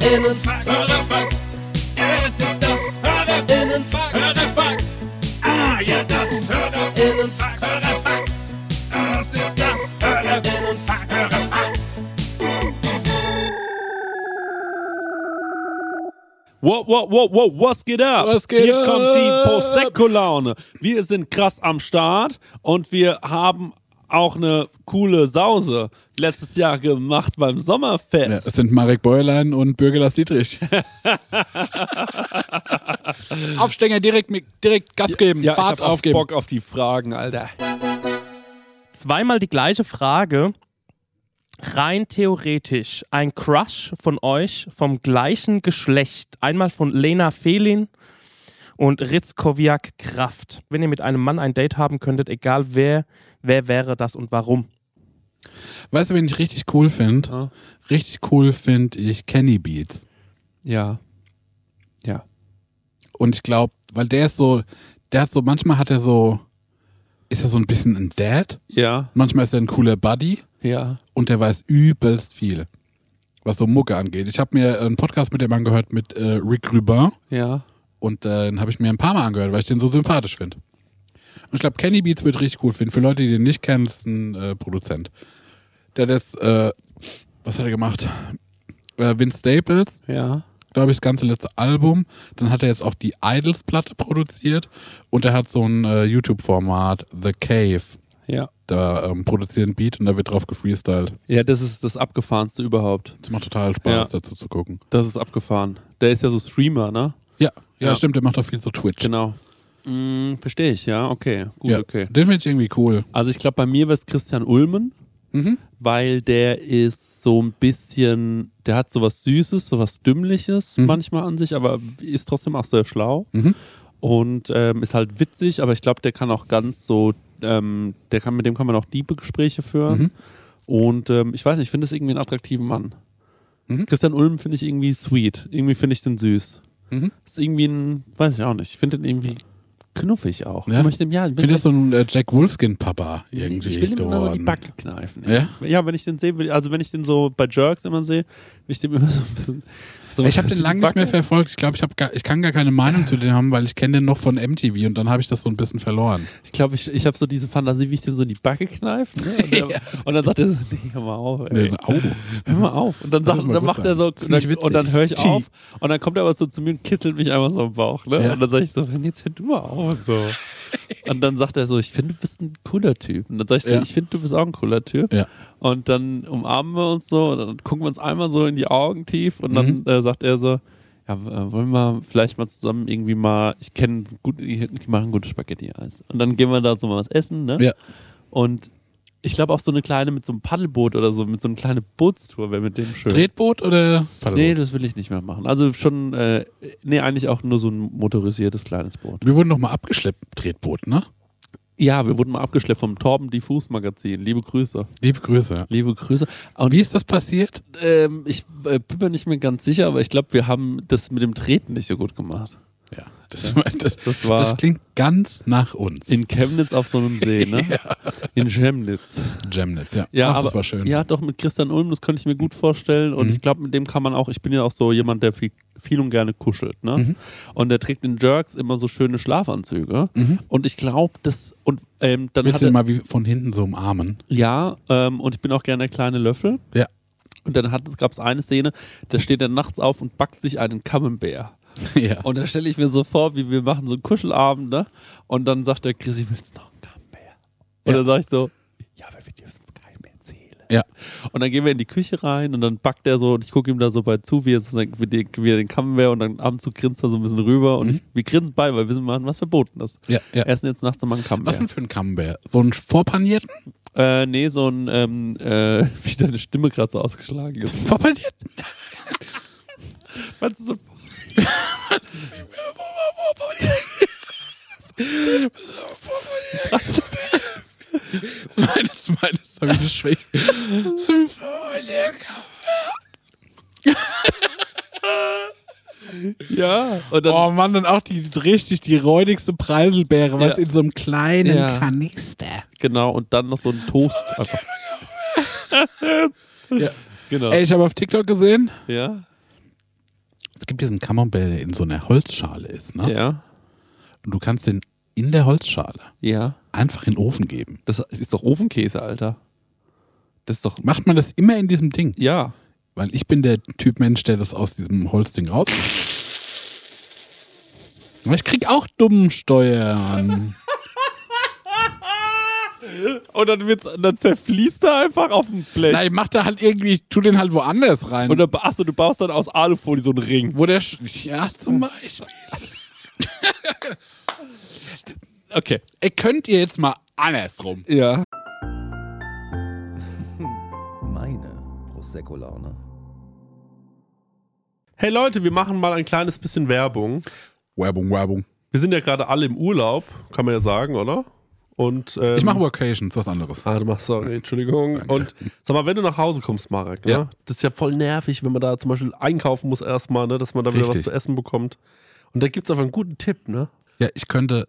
Hörerfax. Hörerfax. Es ist das Hörerinnenfax. Hörerfax. Ah, ja, das Hörerinnenfax. Hörerfax. Das ist das Hörerinnenfax. Hörerfax. Wow, wow, wow, wow, was geht ab? Was geht Hier ab? kommt die Prosecco-Laune. Wir sind krass am Start und wir haben auch eine coole Sause letztes Jahr gemacht beim Ja, Sommerfest. es sind Marek Bäuerlein und Bürgerlass Dietrich. Aufstänger direkt, mit- direkt Gas geben, Ja, ich Fahrt hab auch aufgeben. Bock auf die Fragen, Alter. zweimal die gleiche Frage. Rein theoretisch ein Crush von euch vom gleichen Geschlecht. Einmal von Lena Fehlin und Ritz Kowiak Kraft. Wenn ihr mit einem Mann ein Date haben könntet, egal wer, wer wäre das und warum? Weißt du, wen ich richtig cool finde? Ja. Richtig cool finde ich Kenny Beats. Ja. Ja. Und ich glaube, weil der ist so, der hat so, manchmal hat er so, ist er so ein bisschen ein Dad, Ja. manchmal ist er ein cooler Buddy Ja. und der weiß übelst viel, was so Mucke angeht. Ich habe mir einen Podcast mit dem angehört mit äh, Rick Rubin Ja. Und äh, den habe ich mir ein paar Mal angehört, weil ich den so sympathisch finde. Und ich glaube, Kenny Beats wird richtig cool finden. Für Leute, die den nicht kennen, ist ein äh, Produzent. Der hat jetzt, äh, was hat er gemacht? Äh, Vince Staples, Ja. glaube ich, das ganze letzte Album. Dann hat er jetzt auch die Idols-Platte produziert und er hat so ein äh, YouTube-Format, The Cave. Ja. Da ähm, produziert ein Beat und da wird drauf gefreestylt. Ja, das ist das Abgefahrenste überhaupt. Das macht total Spaß, Ja. dazu zu gucken. Das ist abgefahren. Der ist ja so Streamer, ne? Ja, ja, Ja. stimmt, der macht auch viel so Twitch. Genau. Mm, Verstehe ich, ja, okay. Gut, ja, okay. Den finde ich irgendwie cool. Also ich glaube, bei mir wäre es Christian Ulmen, Mhm. weil der ist so ein bisschen, der hat sowas Süßes, sowas Dümmliches Mhm. manchmal an sich, aber ist trotzdem auch sehr schlau Mhm. und ähm, ist halt witzig, aber ich glaube, der kann auch ganz so, ähm, der kann mit dem kann man auch diebe Gespräche führen. Mhm. Und ähm, ich weiß nicht, ich finde das irgendwie einen attraktiven Mann. Mhm. Christian Ulm finde ich irgendwie sweet. Irgendwie finde ich den süß. Mhm. Ist irgendwie ein, weiß ich auch nicht. Ich finde den irgendwie knuffig auch. Ja? Ich möchte ja, Ich finde das so ein äh, Jack Wolfskin-Papa irgendwie ich will ihm immer so die. Backe kneifen. Ja? Ja, wenn ich den sehe, also wenn ich den so bei Jerks immer sehe, will ich dem immer so ein bisschen. So Ich habe den lange nicht mehr verfolgt. Ich glaube, ich, hab gar- ich kann gar keine Meinung zu dem haben, weil ich kenne den noch von MTV und dann habe ich das so ein bisschen verloren. Ich glaube, ich, ich habe so diese Fantasie, wie ich dem so die Backe kneife. Ne? Und, der, und dann sagt er so, nee, hör mal auf, ey. Nee, au. Hör mal auf. Und dann, sagt, dann macht er so, sein. und dann, und höre ich auf. Und dann kommt er aber so zu mir und kitzelt mich einfach so am Bauch. Ne? Ja. Und dann sage ich so, jetzt hör du mal auf. Und, so. und dann sagt er so, ich finde, du bist ein cooler Typ. Und dann sage ich so, Ja. ich finde, du bist auch ein cooler Typ. Ja. Und dann umarmen wir uns so und dann gucken wir uns einmal so in die Augen tief und dann Mhm. äh, sagt er so, ja, äh, wollen wir vielleicht mal zusammen irgendwie mal, ich kenne gut, die machen gutes Spaghetti-Eis. Und dann gehen wir da so mal was essen, ne? Ja. Und ich glaube auch so eine kleine mit so einem Paddelboot oder so, mit so einer kleinen Bootstour wäre mit dem schön. Tretboot oder Nee, das will ich nicht mehr machen. Also schon, äh, nee, eigentlich auch nur so ein motorisiertes kleines Boot. Wir wurden noch mal abgeschleppt, Tretboot, ne? Ja, wir wurden mal abgeschleppt vom Torben Diffus Magazin. Liebe Grüße. Liebe Grüße. Liebe Grüße. Und Wie ist das passiert? Ähm, ich äh, bin mir nicht mehr ganz sicher, aber ich glaube, wir haben das mit dem Treten nicht so gut gemacht. Ja, das, das, Das war das klingt ganz nach uns. in Chemnitz auf so einem See, ne? In Chemnitz. Chemnitz, ja. Ja, Ach, aber, das war schön. Ja, doch mit Christian Ulm, das könnte ich mir gut vorstellen. Und Mhm. ich glaube, mit dem kann man auch, ich bin ja auch so jemand, der viel, viel und gerne kuschelt, ne? Mhm. Und der trägt in Jerks immer so schöne Schlafanzüge. Mhm. Und ich glaube, das, und ähm, dann Willst hat du er, mal wie von hinten so umarmen? ja, ähm, und ich bin auch gerne der kleine Löffel. Ja. Und dann gab es eine Szene, da steht er nachts auf und backt sich einen Camembert. ja. Und da stelle ich mir so vor, wie wir machen so einen Kuschelabend, ne? Und dann sagt der Chrissy, willst du noch einen Camembert? Und Ja. dann sage ich so, ja, aber wir dürfen es keinem erzählen. Ja. Und dann gehen wir in die Küche rein und dann backt er so und ich gucke ihm da so bei zu, wie er, so, wie, die, wie er den Camembert und dann ab und zu grinst er so ein bisschen rüber und Mhm. ich, wir grinsen beide, weil wir wissen, machen was Verbotenes. ja, ja. Essen jetzt nachts nochmal einen Was Camembert. denn für ein Camembert? So ein vorpanierten? Äh, nee, so ein, ähm, äh, wie deine Stimme gerade so ausgeschlagen ist. Vorpanierten? Meinst du so, meines, meines, hab ich das schwäch. Zum ja. Und dann, Oh Mann, und auch die richtig die räudigste Preiselbeere, was Ja. in so einem kleinen Ja. Kanister. genau, und dann noch so ein Toast einfach. Ja. Genau. Ey, ich habe auf TikTok gesehen, Ja? Es gibt diesen Camembert, der in so einer Holzschale ist. Ne? Ja? Und du kannst den in der Holzschale Ja. einfach in den Ofen geben. Das ist doch Ofenkäse, Alter. Das ist doch. Macht man das immer in diesem Ding? Ja. Weil ich bin der Typ Mensch, der das aus diesem Holzding raus. Ich krieg auch Dummsteuern. Und dann, wird's, dann zerfließt er einfach auf dem Blech. Na, ich mach da halt irgendwie, ich tu den halt woanders rein. Und dann, achso, du baust dann aus Alufolie so einen Ring. wo der, Sch- ja, zum Beispiel. Okay. Ey, könnt ihr jetzt mal andersrum? Ja. Meine Prosecco-Laune. Hey Leute, wir machen mal ein kleines bisschen Werbung. Werbung, Werbung. Wir sind ja gerade alle im Urlaub, kann man ja sagen, oder? Und, ähm, Ich mache Workations, was anderes. Ah, du machst, sorry, Entschuldigung. Danke. Und sag mal, wenn du nach Hause kommst, Marek, ne? Ja. das ist ja voll nervig, wenn man da zum Beispiel einkaufen muss erstmal, ne? dass man da wieder was Richtig. zu essen bekommt. Und da gibt es einfach einen guten Tipp, ne? Ja, ich könnte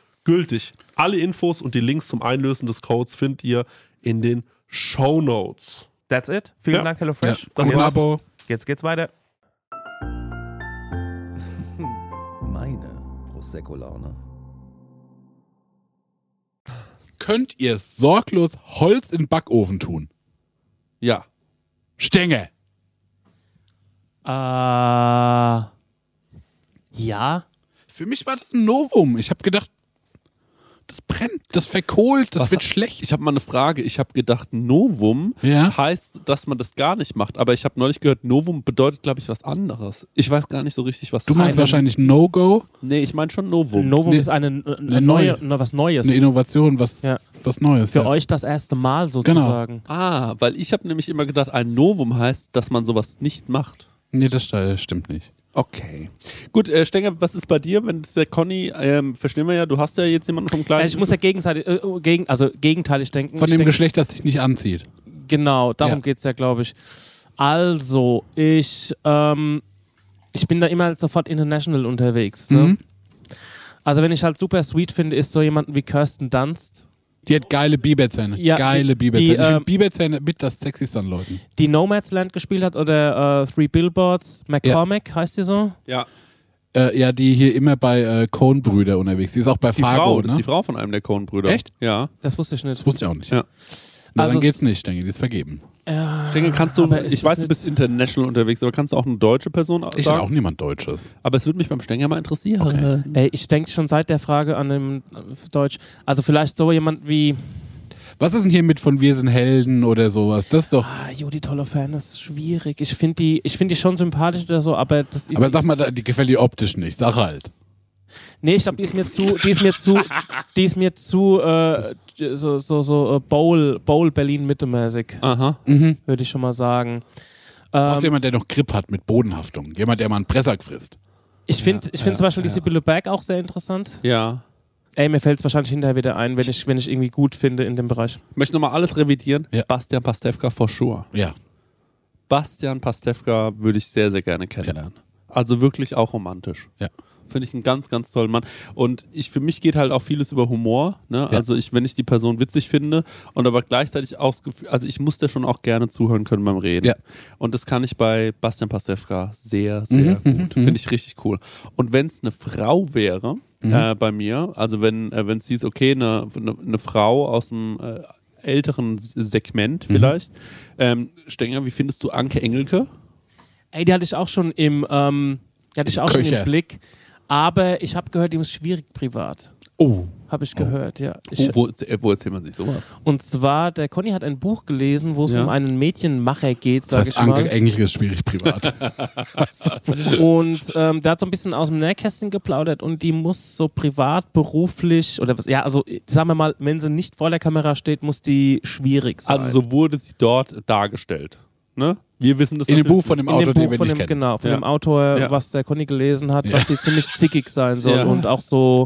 gültig. Alle Infos und die Links zum Einlösen des Codes findet ihr in den Show Notes. That's it. Vielen Ja. Dank, HelloFresh. Das jetzt, war's. Abo. jetzt geht's weiter. Meine Prosecco-Laune. Könnt ihr sorglos Holz in den Backofen tun? Ja. Stänge. Äh, ja. Für mich war das ein Novum. Ich habe gedacht, das brennt, das verkohlt, das Was wird schlecht. Ich habe mal eine Frage. Ich habe gedacht, Novum Ja. heißt, dass man das gar nicht macht. Aber ich habe neulich gehört, Novum bedeutet, glaube ich, was anderes. Ich weiß gar nicht so richtig, was Du das meinst heißt. wahrscheinlich No-Go, Nee, ich meine schon Novum. Novum Nee, ist eine, eine, eine neue, neue. ne, was Neues. eine Innovation, was, Ja. was Neues. Für ja. euch das erste Mal sozusagen. Ah, weil ich habe nämlich immer gedacht, ein Novum heißt, dass man sowas nicht macht. Nee, das st- stimmt nicht. Okay. Gut, äh, Stenger, was ist bei dir, wenn es der Conny, ähm, verstehen wir ja, du hast ja jetzt jemanden vom kleinen. Also ich muss ja gegenseitig, äh, gegen, also gegenteilig denken. Von dem denk, Geschlecht, das sich nicht anzieht. Genau, darum Ja. geht's ja, glaube ich. Also, ich, ähm, ich bin da immer halt sofort international unterwegs. Ne? Mhm. Also, wenn ich halt super sweet finde, ist so jemanden wie Kirsten Dunst, Die hat geile Biberzähne. Ja, geile die- Biberzähne. die, ich finde ähm, Biberzähne mit das sexyste an Leuten. die Nomadsland gespielt hat oder äh, Three Billboards. McCormack heißt die so? ja, Äh, ja, die hier immer bei äh, Cohn-Brüder unterwegs. Die ist auch bei die Fargo, Frau, ne? das ist die Frau von einem der Coen-Brüder. Echt? Ja. Das wusste ich nicht. Das wusste ich auch nicht. Ja. Na, Also dann es- geht's nicht, denke ich. Die ist vergeben. Stenger, kannst du, ich weiß, du bist international unterwegs, aber kannst du auch eine deutsche Person Ich bin sagen? auch niemand Deutsches. Aber es würde mich beim Stenger mal interessieren. Okay. Ey, ich denke schon seit der Frage an dem äh, Deutsch. Also, vielleicht so jemand wie. Was ist denn hier mit von Wir sind Helden oder sowas? Das ist doch. Ah, Judy Tolofan, das ist schwierig. Ich finde die, ich find die schon sympathisch oder so, aber das ist. Aber sag mal, die gefällt dir optisch nicht. Sag halt. Nee, ich glaube, die ist mir zu, die ist mir zu, die ist mir zu, äh, so, so, so äh, Bowl, Bowl Berlin Mitte mäßig, Aha. Mhm. würde ich schon mal sagen. Ähm, jemand, der noch Grip hat mit Bodenhaftung. Jemand, der mal einen Pressack frisst. ich finde, ich finde ja, zum Beispiel die ja. Sibylle Berg auch sehr interessant. Ja. Ey, mir fällt es wahrscheinlich hinterher wieder ein, wenn ich, wenn ich irgendwie gut finde in dem Bereich. Ich möchte nochmal alles revidieren. Ja. Bastian Pastewka for sure. Ja. Bastian Pastewka würde ich sehr, sehr gerne kennenlernen. Also wirklich auch romantisch. Ja. Finde ich einen ganz, ganz tollen Mann. Und ich, für mich geht halt auch vieles über Humor. Ne? Ja. Also ich, wenn ich die Person witzig finde und aber gleichzeitig auch das Gefühl, also ich muss da schon auch gerne zuhören können beim Reden. Ja. Und das kann ich bei Bastian Pastewka sehr, sehr Mhm, gut. mhm, Finde ich richtig cool. Und wenn es eine Frau wäre Mhm. äh, bei mir, also wenn äh, wenn es hieß, okay, eine, eine, eine Frau aus dem äh, älteren Segment Mhm. vielleicht. Ähm, Stenger, wie findest du Anke Engelke? Ey, die hatte ich auch schon im, ähm, die hatte ich auch schon Köcher. im Blick. Aber ich habe gehört, die ist schwierig privat. Oh. Habe ich gehört, ja. Ich, Wo, wo, wo erzählt man sich sowas? Und zwar, der Conny hat ein Buch gelesen, wo es Ja. um einen Mädchenmacher geht, Das sag heißt, ich mal. Engelke ist schwierig privat. Und ähm, der hat so ein bisschen aus dem Nähkästchen geplaudert und die muss so privat, beruflich oder was, ja, also sagen wir mal, wenn sie nicht vor der Kamera steht, muss die schwierig sein. Also so wurde sie dort dargestellt. Ne? Wir wissen das In dem Buch von dem in Autor, dem den Buch von dem, genau, von Ja. dem Autor, Ja. was der Conny gelesen hat, Ja. was die ziemlich zickig sein soll Ja. und auch so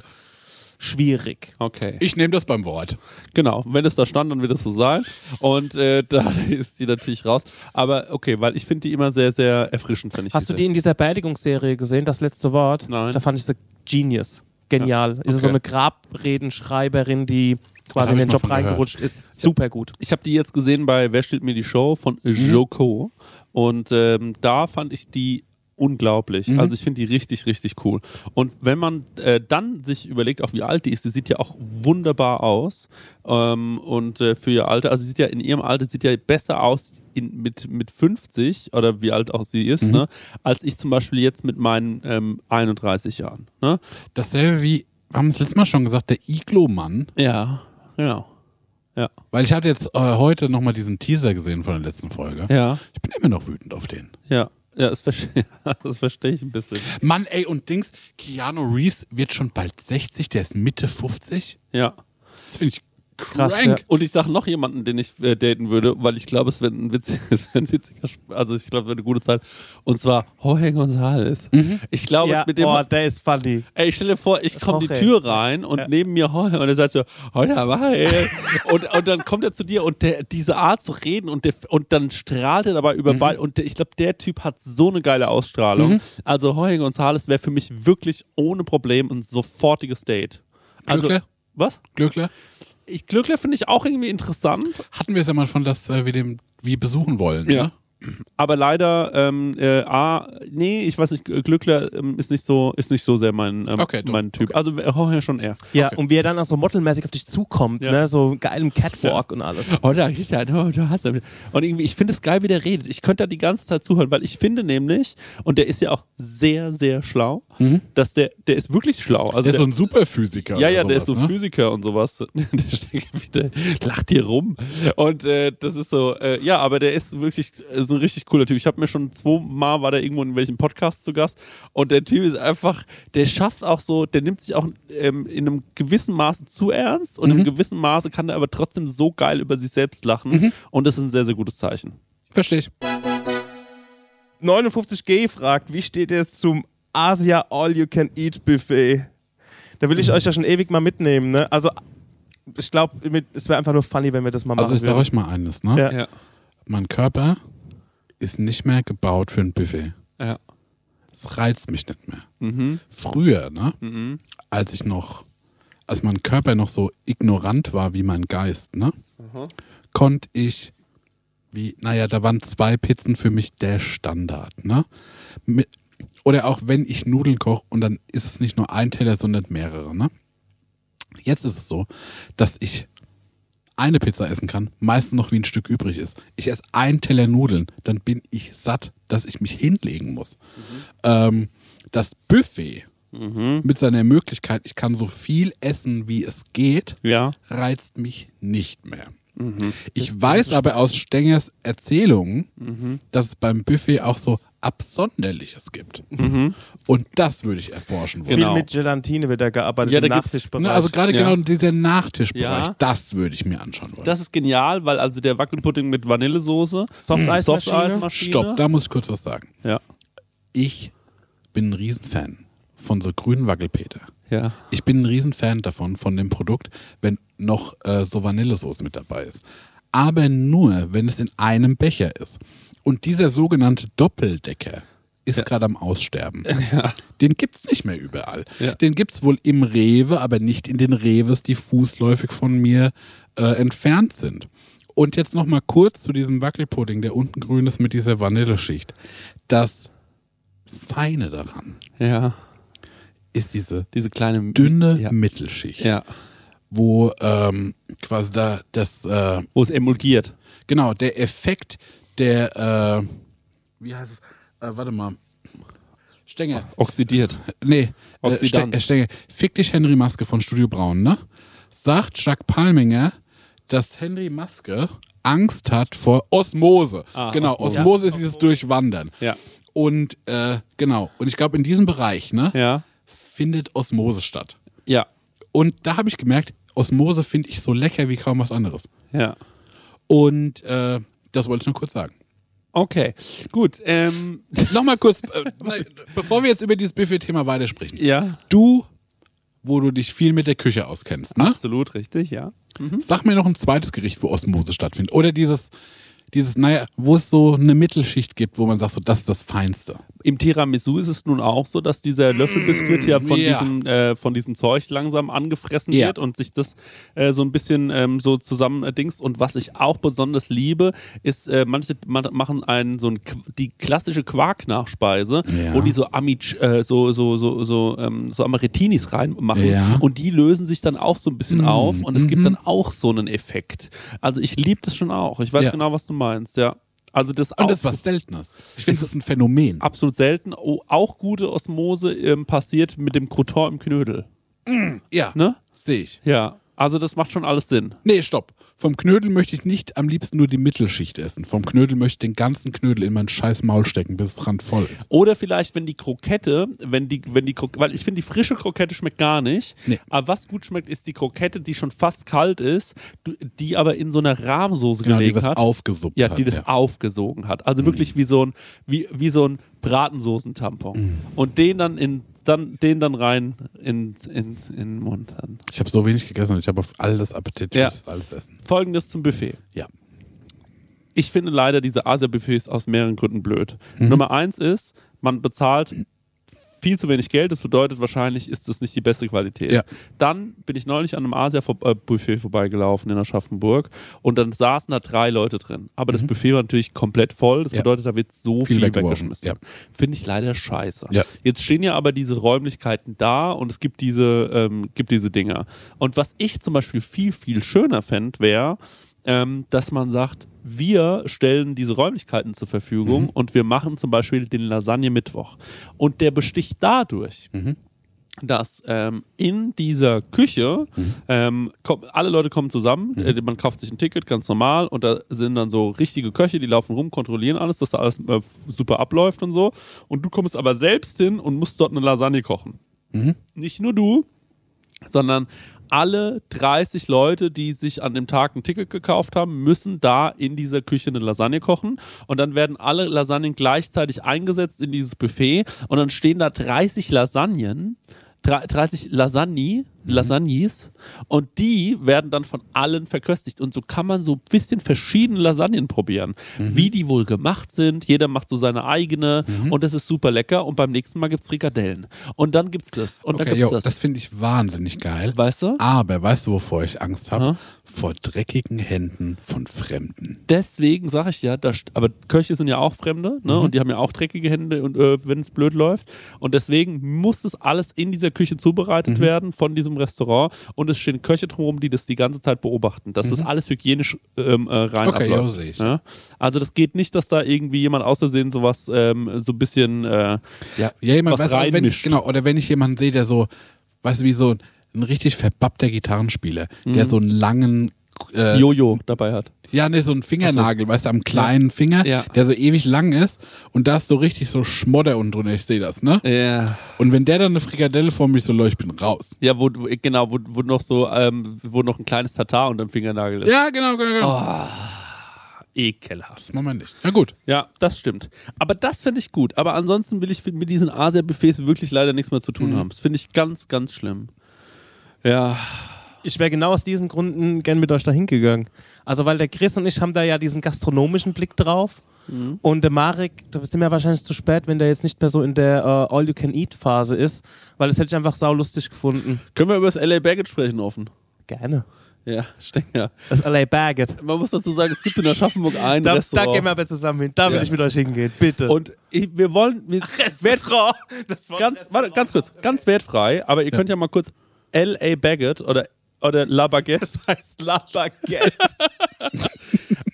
schwierig. Okay. Ich nehme das beim Wort. Genau, wenn es da stand, dann wird es so sein. Und äh, da ist die natürlich raus. Aber okay, weil ich finde die immer sehr, sehr erfrischend, ich Hast du die in dieser Beerdigungsserie gesehen, das letzte Wort? Nein. Da fand ich sie genius. Genial. Ist so Okay. eine Grabredenschreiberin, die quasi in den Job gehört. reingerutscht ist. Super gut. Ich habe die jetzt gesehen bei Wer stiehlt mir die Show von Joko und ähm, da fand ich die unglaublich. Mhm. Also ich finde die richtig, richtig cool. Und wenn man äh, dann sich überlegt, auch wie alt die ist, die sieht ja auch wunderbar aus. Ähm, und äh, für ihr Alter, also sie sieht ja in ihrem Alter, sieht ja besser aus in, mit, mit 50 oder wie alt auch sie ist, Mhm. ne, als ich zum Beispiel jetzt mit meinen ähm, 31 Jahren. Ne? Dasselbe wie, wir haben es letztes Mal schon gesagt, der Iglo-Mann. Ja, genau. Ja. Weil ich hatte jetzt äh, heute nochmal diesen Teaser gesehen von der letzten Folge. Ja, Ich bin immer noch wütend auf den. ja. Ja, das verstehe versteh ich ein bisschen. Mann, ey, und Dings, Keanu Reeves wird schon bald 60, der ist Mitte 50. Ja. Das finde ich Krass, crank. Und ich sage noch jemanden, den ich äh, daten würde, weil ich glaube, es wäre ein, witz, es wär ein witziger, Sp- also ich glaube, es wäre eine gute Zeit. Und zwar Jorge González. Ich glaube, Ja, mit dem, oh, der ist funny. ey, ich stell dir vor, ich komme die. Tür rein und neben mir Jorge und er sagt so, Jorge, und, und dann kommt er zu dir und der, diese Art zu reden und, der, und dann strahlt er dabei über beide. Und der, ich glaube, der Typ hat so eine geile Ausstrahlung. Also Jorge González wäre für mich wirklich ohne Problem ein sofortiges Date. Also, Glückler? was? Glückler? Ich, Glückler finde ich auch irgendwie interessant. Hatten wir es ja mal von, dass äh, wir den wie besuchen wollen. Ja. Ne? Aber leider, ähm, äh, A, nee, ich weiß nicht, Glückler ähm, ist nicht so, ist nicht so sehr mein, ähm, Okay, du- mein Typ. Also äh, Jorge schon eher. Ja, Okay. und wie er dann auch so modelmäßig auf dich zukommt, Ja. ne? So geilem Catwalk und alles. Oh, da ja, oh, du hast ja. Und irgendwie, ich finde es geil, wie der redet. Ich könnte da die ganze Zeit zuhören, weil ich finde nämlich, und der ist ja auch sehr, sehr schlau, dass der, der ist wirklich schlau. Also Der ist so der, ein Superphysiker. ja, ja, der ist so sowas, ne? Physiker und sowas. Der lacht hier rum. Und äh, das ist so, äh, ja, aber der ist wirklich äh, so ein richtig cooler Typ. Ich habe mir schon zweimal war der irgendwo in welchem Podcast zu Gast und der Typ ist einfach, der schafft auch so, der nimmt sich auch ähm, in einem gewissen Maße zu ernst und in Mhm. einem gewissen Maße kann er aber trotzdem so geil über sich selbst lachen Mhm. und das ist ein sehr, sehr gutes Zeichen. Verstehe ich. 59G fragt, wie steht ihr zum Asia All-You-Can-Eat-Buffet? Da will ich euch ja schon ewig mal mitnehmen, ne? Also, ich glaube, es wäre einfach nur funny, wenn wir das mal machen Also ich sage euch mal eines, ne? Ja. Ja. Mein Körper ist nicht mehr gebaut für ein Buffet. Ja. Es reizt mich nicht mehr. Mhm. Früher, ne? Mhm. Als ich noch, als mein Körper noch so ignorant war wie mein Geist, ne? Konnte ich, wie, naja, da waren zwei Pizzen für mich der Standard, ne? Mit, oder auch wenn ich Nudeln koche und dann ist es nicht nur ein Teller, sondern mehrere, ne? Jetzt ist es so, dass ich eine Pizza essen kann, meistens noch wie ein Stück übrig ist. Ich esse einen Teller Nudeln, dann bin ich satt, dass ich mich hinlegen muss. Ähm, das Buffet mit seiner Möglichkeit, ich kann so viel essen, wie es geht, Ja. reizt mich nicht mehr. Ich weiß aber aus Stengers Erzählungen, dass es beim Buffet auch so Absonderliches gibt. Und das würde ich erforschen wollen. Genau. Viel mit Gelatine wird da gearbeitet Ja, im da Nachtischbereich. Ne, also gerade Ja. genau dieser Nachtischbereich, Ja. das würde ich mir anschauen wollen. Das ist genial, weil also der Wackelpudding mit Vanillesoße, Softeismaschine. Softeismaschine. Stopp, da muss ich kurz was sagen. Ja. Ich bin ein Riesenfan von so grünen Wackelpeter. Ja. Ich bin ein Riesenfan davon, von dem Produkt, wenn noch äh, so Vanillesoße mit dabei ist. Aber nur, wenn es in einem Becher ist. Und dieser sogenannte Doppeldecker ist gerade am Aussterben. Den gibt es nicht mehr überall. Ja. Den gibt es wohl im Rewe, aber nicht in den Reves, die fußläufig von mir äh, entfernt sind. Und jetzt noch mal kurz zu diesem Wackelpudding, der unten grün ist mit dieser Vanilleschicht. Das Feine daran Ja. ist diese Diese kleine dünne Ja. Mittelschicht, ja. wo ähm, quasi da das, äh, Wo es emulgiert. genau, der Effekt der, äh, wie heißt es, äh, warte mal, Stenger, Oxidiert. nee, äh, Oxidanz. Ste- äh, Stenger, fick dich Henry Maske von Studio Braun, ne? Sagt Jacques Palminger, dass Henry Maske Angst hat vor Osmose. Ah, genau, Osmose. Osmose, ist dieses Durchwandern. Ja. Und äh, genau, und ich glaube, in diesem Bereich ne, Ja. findet Osmose statt. Ja. Und da habe ich gemerkt, Osmose finde ich so lecker wie kaum was anderes. Ja. Und äh, das wollte ich nur kurz sagen. Okay. Gut. Ähm, Nochmal kurz, äh, bevor wir jetzt über dieses Buffet-Thema weitersprechen. ja. Du, wo du dich viel mit der Küche auskennst, ne? Absolut richtig, ja. sag mir noch ein zweites Gericht, wo Osmose stattfindet. Oder dieses, dieses, naja, wo es so eine Mittelschicht gibt, wo man sagt, so, das ist das Feinste. Im Tiramisu ist es nun auch so, dass dieser Löffelbiskuit ja von, ja. diesem, äh, von diesem Zeug langsam angefressen Ja. wird und sich das äh, so ein bisschen ähm, so zusammen äh. Und was ich auch besonders liebe, ist, äh, manche ma machen einen so ein, die klassische Quark-Nachspeise, Ja. wo die so, Amic, äh, so, so, so, so, ähm, so Amaretinis reinmachen. Ja. Und die lösen sich dann auch so ein bisschen Mm, auf und es gibt mhm. dann auch so einen Effekt. Also ich liebe das schon auch. Ich weiß Ja. genau, was du meinst, ja. Also das Und das ist was Seltenes. Ich finde, das ist ein Phänomen. absolut selten. Oh, auch gute Osmose ähm, passiert mit dem Crouton im Knödel. Ja, Ne? sehe ich. Ja. Also das macht schon alles Sinn. Nee, stopp. Vom Knödel möchte ich nicht am liebsten nur die Mittelschicht essen. Vom Knödel möchte ich den ganzen Knödel in mein scheiß Maul stecken, bis es randvoll ist. Oder vielleicht, wenn die Krokette, wenn die, wenn die Krok weil ich finde, die frische Krokette schmeckt gar nicht. Nee. Aber was gut schmeckt, ist die Krokette, die schon fast kalt ist, die aber in so einer Rahmsoße Genau, die gelegen was hat. aufgesuppt Ja, hat. die das ja. Mhm. aufgesogen hat. Also wirklich wie so ein, wie, wie so ein Bratensoßentampon. Und den dann in, dann, den dann rein in, in, in den Mund. Dann. Ich habe so wenig gegessen und ich habe auf alles Appetit. Ich Ja. muss alles essen. Folgendes zum Buffet. Ja. Ich finde leider diese Asia-Buffets aus mehreren Gründen blöd. Mhm. Nummer eins ist, man bezahlt viel zu wenig Geld. Das bedeutet, wahrscheinlich ist das nicht die beste Qualität. Ja. Dann bin ich neulich an einem Asia-Buffet vorbeigelaufen in Aschaffenburg und dann saßen da drei Leute drin. Aber das Buffet war natürlich komplett voll. Das Mhm. Ja. bedeutet, da wird so Viel viel, weggeschmissen. Ja. Finde ich leider scheiße. Ja. Jetzt stehen ja aber diese Räumlichkeiten da und es gibt diese, ähm, gibt diese Dinger. Und was ich zum Beispiel viel, viel schöner fände, wäre, ähm, dass man sagt, wir stellen diese Räumlichkeiten zur Verfügung Mhm. und wir machen zum Beispiel den Lasagne-Mittwoch. Und der besticht dadurch, Mhm. dass ähm, in dieser Küche ähm, komm, alle Leute kommen zusammen, äh, man kauft sich ein Ticket, ganz normal, und da sind dann so richtige Köche, die laufen rum, kontrollieren alles, dass da alles äh, super abläuft und so. Und du kommst aber selbst hin und musst dort eine Lasagne kochen. Nicht nur du, sondern alle 30 Leute, die sich an dem Tag ein Ticket gekauft haben, müssen da in dieser Küche eine Lasagne kochen. Und dann werden alle Lasagnen gleichzeitig eingesetzt in dieses Buffet. Und dann stehen da 30 Lasagnen, 30 Lasagne, Lasagnes. Und die werden dann von allen verköstigt. Und so kann man so ein bisschen verschiedene Lasagnen probieren. Wie die wohl gemacht sind. Jeder macht so seine eigene. Und das ist super lecker. Und beim nächsten Mal gibt's Frikadellen. Und dann gibt's das. Und dann Okay, gibt's jo, das. das finde ich wahnsinnig geil. Weißt du? Aber weißt du, wovor ich Angst habe? Vor dreckigen Händen von Fremden. deswegen sage ich ja, da, st- aber Köche sind ja auch Fremde, ne? Und die haben ja auch dreckige Hände und äh, wenn es blöd läuft. Und deswegen muss das alles in dieser Küche zubereitet werden von diesem Restaurant. Und es stehen Köche drumherum, die das die ganze Zeit beobachten, dass das alles hygienisch ähm, äh, rein Okay, ja, abläuft. sehe ich. Ja? Also das geht nicht, dass da irgendwie jemand aus Versehen sowas ähm, so ein bisschen äh, ja, Ja, jemand, was weißt du, wenn, reinmischt. genau, oder wenn ich jemanden sehe, der so, weißt du, wie so ein richtig verbappter Gitarrenspieler, der so einen langen, äh, Jojo dabei hat. ja, ne, so einen Fingernagel, weißt du, am kleinen Finger, Ja. der so ewig lang ist und da ist so richtig so Schmodder unten drunter, ich sehe das, ne? Ja. Und wenn der dann eine Frikadelle vor mich so läuft, ich bin raus. Ja, wo, genau, wo, wo noch so, ähm, wo noch ein kleines Tatar unter dem Fingernagel ist. Ja, genau, genau, genau. Oh. Ekelhaft. Moment nicht. Na gut. Ja, das stimmt. Aber das finde ich gut. Aber ansonsten will ich mit diesen Asia-Buffets wirklich leider nichts mehr zu tun Mhm. haben. Das finde ich ganz, ganz schlimm. Ja. Ich wäre genau aus diesen Gründen gern mit euch da hingegangen. Also, weil der Chris und ich haben da ja diesen gastronomischen Blick drauf. Und der Marek, da sind wir wahrscheinlich zu spät, wenn der jetzt nicht mehr so in der äh, All-You-Can-Eat-Phase ist, weil das hätte ich einfach saulustig gefunden. Können wir über das LA Baggage sprechen offen? Gerne. Ja, Stenger. Das LA Baggett. Man muss dazu sagen, es gibt in Aschaffenburg ein Da, da Restaurant. gehen wir aber zusammen hin. Da will Ja. ich mit euch hingehen. Bitte. und ich, wir wollen wir, Restaurant. Das war ganz, warte, ganz kurz, ganz wertfrei, aber ihr könnt ja mal kurz LA Baggett oder, oder La Baguette Das heißt La Baguette.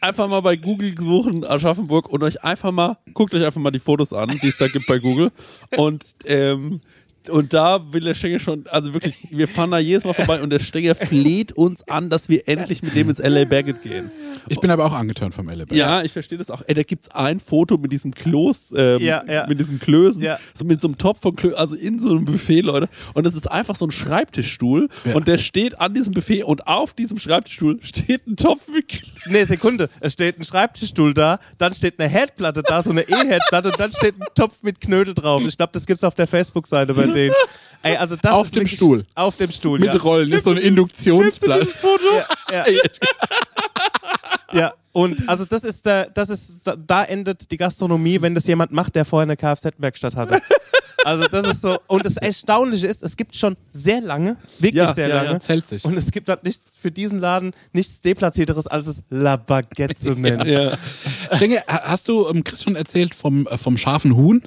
einfach mal bei Google suchen, Aschaffenburg, und euch einfach mal, guckt euch einfach mal die Fotos an, die es da gibt bei Google. Und, ähm, und da will der Stenger schon, also wirklich, wir fahren da jedes Mal vorbei und der Stenger fleht uns an, dass wir endlich mit dem ins LA Baggett gehen. Ich bin aber auch angeturnt vom LB. Ja, ich verstehe das auch. Ey, da gibt's ein Foto mit diesem Kloß, ähm, Ja, ja. mit diesem Klößen, Ja. so mit so einem Topf von Klößen, also in so einem Buffet, Leute. Und das ist einfach so ein Schreibtischstuhl Ja. und der steht an diesem Buffet und auf diesem Schreibtischstuhl steht ein Topf mit Klößen. Nee, Sekunde. Es steht ein Schreibtischstuhl da, dann steht eine Herdplatte da, so eine E-Herdplatte und dann steht ein Topf mit Knödel drauf. Ich glaube, das gibt's auf der Facebook-Seite bei denen. Ey, also das Auf ist dem Stuhl. Auf dem Stuhl, Mit ja. Rollen, ist so ein Induktionsblatt. Ja, ja. ja, und also das ist der, das ist, da- da endet die Gastronomie, wenn das jemand macht, der vorher eine Kfz-Werkstatt hatte. Also das ist so, und das Erstaunliche ist, es gibt schon sehr lange, wirklich Ja, sehr ja, lange, ja. Hält sich. und es gibt halt nichts für diesen Laden nichts deplatzierteres, als es La Baguette zu nennen. Ja. Stenge, ha- hast du ähm, Chris schon erzählt vom, äh, vom scharfen Huhn?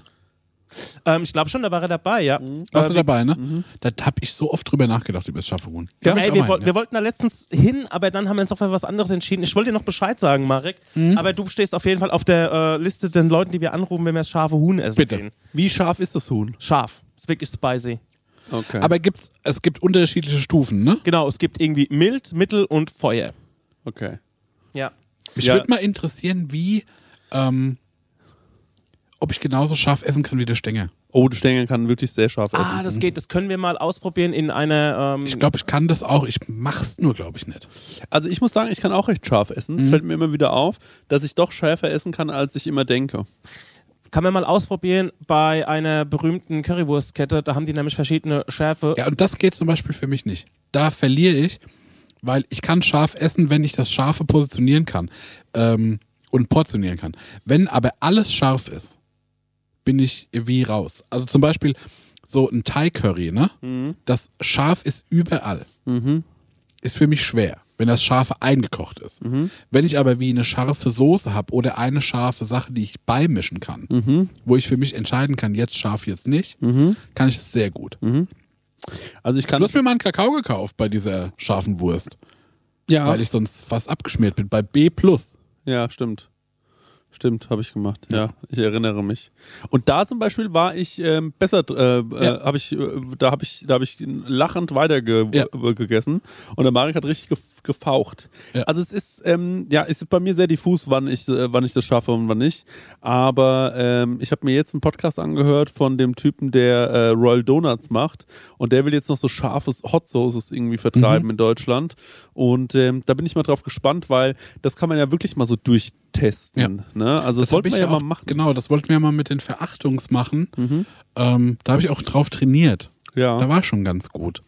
Ähm, ich glaube schon, da war er dabei, ja. Warst du Äh, dabei, ne? Da habe ich so oft drüber nachgedacht über das scharfe Huhn. Ja, ey, wir, woll- hin, wir wollten da letztens hin, aber dann haben wir uns auf was anderes entschieden. Ich wollte dir noch Bescheid sagen, Marek. Mhm. Aber du stehst auf jeden Fall auf der äh, Liste den Leuten, die wir anrufen, wenn wir das scharfe Huhn essen Bitte. gehen. Wie scharf ist das Huhn? Scharf. Ist wirklich spicy. Okay. Aber gibt's, es gibt unterschiedliche Stufen, ne? Genau, es gibt irgendwie mild, mittel und Feuer. okay. Ja. Mich Ja. würde mal interessieren, wie, ähm, ob ich genauso scharf essen kann wie der Stenger. Oh, der Stenger kann wirklich sehr scharf essen. Ah, das geht. Das können wir mal ausprobieren in einer. Ähm, Ich glaube, ich kann das auch. Ich mach's nur, glaube ich, nicht. Also ich muss sagen, ich kann auch recht scharf essen. Mhm. Es fällt mir immer wieder auf, dass ich doch schärfer essen kann, als ich immer denke. kann man mal ausprobieren bei einer berühmten Currywurstkette. Da haben die nämlich verschiedene Schärfe. Ja, und das geht zum Beispiel für mich nicht. Da verliere ich, weil ich kann scharf essen, wenn ich das Scharfe positionieren kann ähm, und portionieren kann. Wenn aber alles scharf ist, bin ich wie raus. Also zum Beispiel so ein Thai-Curry, ne? Das scharf ist überall. Ist für mich schwer, wenn das Scharfe eingekocht ist. Wenn ich aber wie eine scharfe Soße habe oder eine scharfe Sache, die ich beimischen kann, wo ich für mich entscheiden kann, jetzt scharf, jetzt nicht, kann ich es sehr gut. Also ich kann. Du hast mir mal einen Kakao gekauft bei dieser scharfen Wurst, ja, weil ich sonst fast abgeschmiert bin. Bei B. ja, stimmt. Stimmt, habe ich gemacht. Ja. ich erinnere mich. Und da zum Beispiel war ich ähm, besser, äh, Ja. äh, habe ich, äh, da habe ich, da habe ich lachend weiter ge Ja. gegessen und der Marek hat richtig gef gefaucht. Ja. Also es ist, ähm, ja, ist bei mir sehr diffus, wann ich, äh, wann ich das schaffe und wann nicht. Aber ähm, ich habe mir jetzt einen Podcast angehört von dem Typen, der äh, Royal Donuts macht und der will jetzt noch so scharfes Hot Sauces irgendwie vertreiben in Deutschland. Und ähm, da bin ich mal drauf gespannt, weil das kann man ja wirklich mal so durchtesten. Ne? Also das, hab wollten wir ich ja auch, mal machen. Genau, das wollten wir ja mal mit den Verachtungs machen. Mhm. Ähm, da habe ich auch drauf trainiert. Ja. Da war schon ganz gut.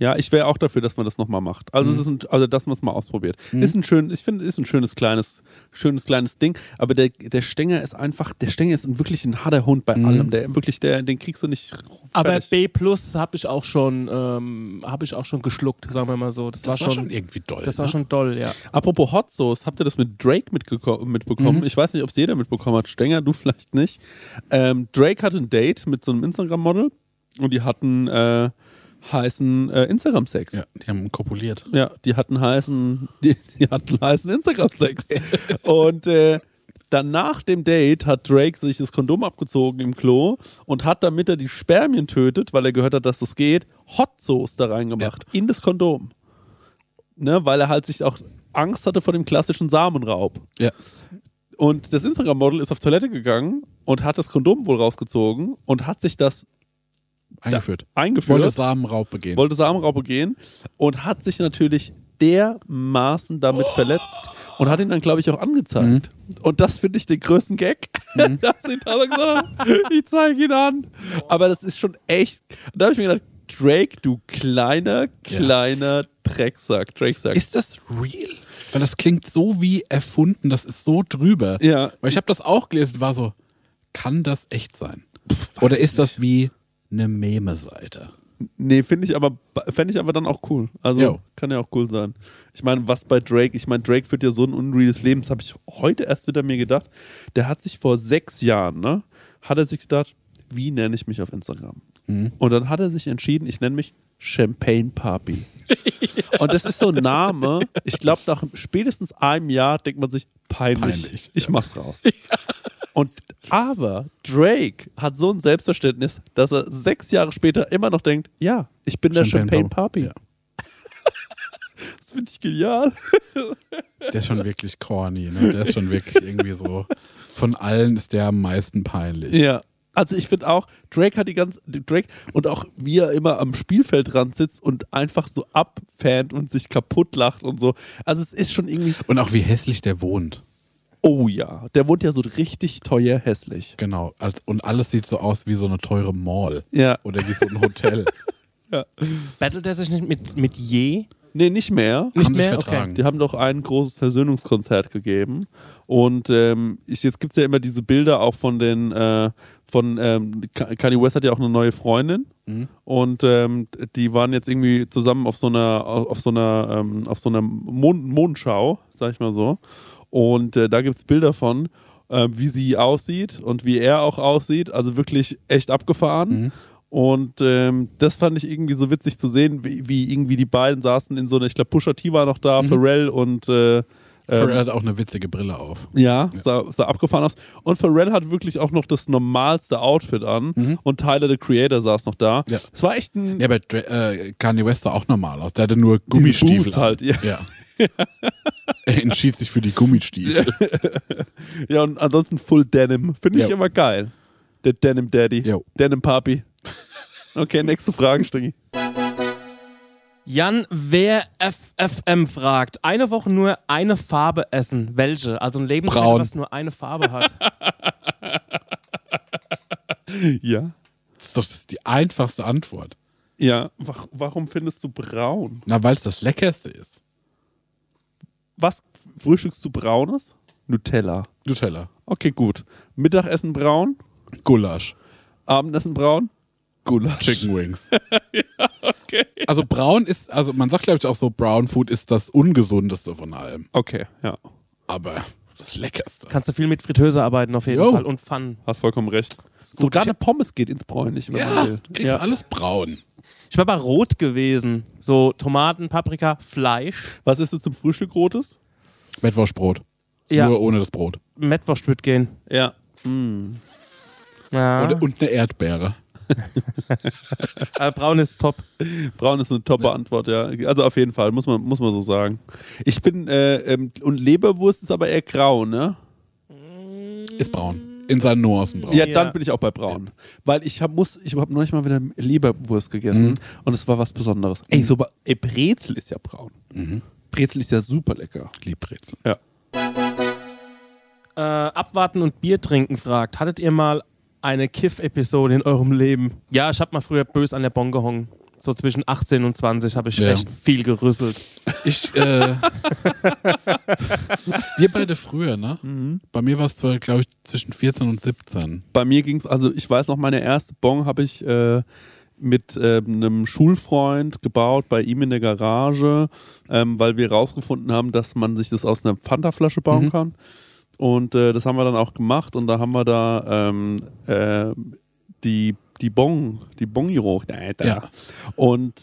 Ja, ich wäre auch dafür, dass man das nochmal macht. Also es ist ein, also dass man es mal ausprobiert. Ist ein schön, ich finde, ist ein schönes kleines, schönes kleines Ding. Aber der, der Stenger ist einfach, der Stenger ist ein wirklich ein harter Hund bei allem. Der wirklich, der, den kriegst du nicht. Aber fertig. B Plus habe ich auch schon, ähm, habe ich auch schon geschluckt, sagen wir mal so. Das, war, schon, irgendwie doll. das war ne? schon doll, ja. Apropos Hot Sauce, habt ihr das mit Drake mitbekommen? Ich weiß nicht, ob es jeder mitbekommen hat. Stenger, du vielleicht nicht. Ähm, Drake hatte ein Date mit so einem Instagram-Model und die hatten äh, heißen äh, Instagram-Sex. Ja, die haben kopuliert. Ja, die hatten heißen, die, die hatten heißen Instagram-Sex. und äh, dann nach dem Date hat Drake sich das Kondom abgezogen im Klo und hat, damit er die Spermien tötet, weil er gehört hat, dass das geht, Hot Sauce da reingemacht. In das Kondom. Ne, weil er halt sich auch Angst hatte vor dem klassischen Samenraub. Ja. Und das Instagram-Model ist auf Toilette gegangen und hat das Kondom wohl rausgezogen und hat sich das Eingeführt. eingeführt Wollte Samenraub begehen. wollte Samenraub begehen und hat sich natürlich dermaßen damit verletzt und hat ihn dann, glaube ich, auch angezeigt. Und das finde ich den größten Gag. dass ihn dann gesagt hat, ich zeige ihn an. Aber das ist schon echt. Da habe ich mir gedacht, Drake, du kleiner, kleiner Drecksack. Drecksack. Ist das real? Weil das klingt so wie erfunden, das ist so drüber. ja, Weil ich habe das auch gelesen, war so, kann das echt sein? Oder ist das wie eine Meme-Seite? Nee, finde ich aber, fände ich aber dann auch cool. Also Jo. kann ja auch cool sein. Ich meine, was bei Drake, ich meine, Drake führt ja so ein unreales Leben, das habe ich heute erst wieder mir gedacht. Der hat sich vor sechs Jahren, ne, hat er sich gedacht, wie nenne ich mich auf Instagram? Mhm. Und dann hat er sich entschieden, ich nenne mich Champagne Papi. Und das ist so ein Name, ich glaube, nach spätestens einem Jahr denkt man sich, peinlich, Peinlich, ich mach's raus. Und aber Drake hat so ein Selbstverständnis, dass er sechs Jahre später immer noch denkt, ja, ich bin der Champagne Papi. Ja. Das finde ich genial. Der ist schon wirklich corny, ne? Der ist schon wirklich irgendwie so. Von allen ist der am meisten peinlich. Ja. Also ich finde auch, Drake hat die ganze, Drake und auch wie er immer am Spielfeldrand sitzt und einfach so abfant und sich kaputt lacht und so. Also es ist schon irgendwie, Und auch wie hässlich der wohnt. Oh ja, der wohnt ja so richtig teuer hässlich. Genau. Und alles sieht so aus wie so eine teure Mall. Ja. Oder wie so ein Hotel. Battelt er sich nicht mit, mit je? Nee, nicht mehr. Nicht Haben sich mehr? vertragen. Die haben doch ein großes Versöhnungskonzert gegeben. Und ähm, ich, jetzt gibt es ja immer diese Bilder auch von den, äh, von ähm, Ka- Kanye West hat ja auch eine neue Freundin. Mhm. Und ähm, die waren jetzt irgendwie zusammen auf so einer, auf so einer, ähm, auf so einer Mond Mondschau, sag ich mal so. Und äh, da gibt es Bilder von, äh, wie sie aussieht und wie er auch aussieht. Also wirklich echt abgefahren. Mhm. Und ähm, das fand ich irgendwie so witzig zu sehen, wie, wie irgendwie die beiden saßen in so einer, ich glaube, Pusha T war noch da, Pharrell und äh, Pharrell ähm, hat auch eine witzige Brille auf. ja, sah, sah abgefahren aus. Und Pharrell hat wirklich auch noch das normalste Outfit an. Und Tyler, the Creator, saß noch da. Ja. Es war echt ein. Ja, aber äh, Kanye West sah auch normal aus. Der hatte nur Gummistiefel. Boots halt, ja. ja. er entschied sich für die Gummistiefel. Ja, und ansonsten Full Denim. Finde ich Ja. immer geil. Der Denim Daddy. Jo. Denim Papi. Okay, nächste Frage, Stingi. Jan, wer FFM fragt, eine Woche nur eine Farbe essen. Welche? Also ein Lebensmittel, das nur eine Farbe hat. Ja. Das ist doch das ist die einfachste Antwort. Ja. Warum findest du braun? Na, weil es das Leckerste ist. Was frühstückst du braunes? Nutella. Nutella. Okay, gut. Mittagessen braun, Gulasch. Abendessen braun, Gulasch. Chicken Wings. Also braun ist, also man sagt glaube ich auch so, Brown Food ist das ungesundeste von allem. Okay, ja. Aber das Leckerste. Kannst du viel mit Fritteuse arbeiten auf jeden Jo. Fall und Pfannen. Hast vollkommen recht. Sogar eine Pommes geht ins Bräunliche, wenn man Ja, will. kriegst du alles braun. Ich war bei Rot gewesen. So Tomaten, Paprika, Fleisch. Was ist du zum Frühstück Rotes? Mettwurstbrot. Ja, Nur ohne das Brot. Mettwurst wird gehen. Ja. Mm. Ja. Und, und eine Erdbeere. Braun ist top. Braun ist eine toppe Antwort, ja. Also auf jeden Fall, muss man, muss man so sagen. Ich bin, äh, ähm, und Leberwurst ist aber eher grau, ne? Ist braun. In seinen Nuancen braun. Ja, Ja. dann bin ich auch bei braun. Weil ich hab, muss, ich habe neulich mal wieder Leberwurst gegessen Mhm. und es war was Besonderes. Ey, so, ba- ey, Brezel ist ja braun. Mhm. Brezel ist ja super lecker. Liebbrezel. Äh, abwarten und Bier trinken fragt. Hattet ihr mal eine Kiff-Episode in eurem Leben? Ja, ich hab mal früher bös an der Bon gehangen. So zwischen 18 und 20 habe ich Ja. echt viel gerüsselt. Ich, äh, wir beide früher, ne? Mhm. Bei mir war es zwar, glaube ich, zwischen 14 und 17. Bei mir ging es, also ich weiß noch, meine erste Bon habe ich äh, mit äh, einem Schulfreund gebaut, bei ihm in der Garage, ähm, weil wir rausgefunden haben, dass man sich das aus einer Fanta-Flasche bauen Mhm. kann. Und äh, das haben wir dann auch gemacht und da haben wir da ähm, äh, die, die Bon, die Bon geraucht, Alter. Ja. Und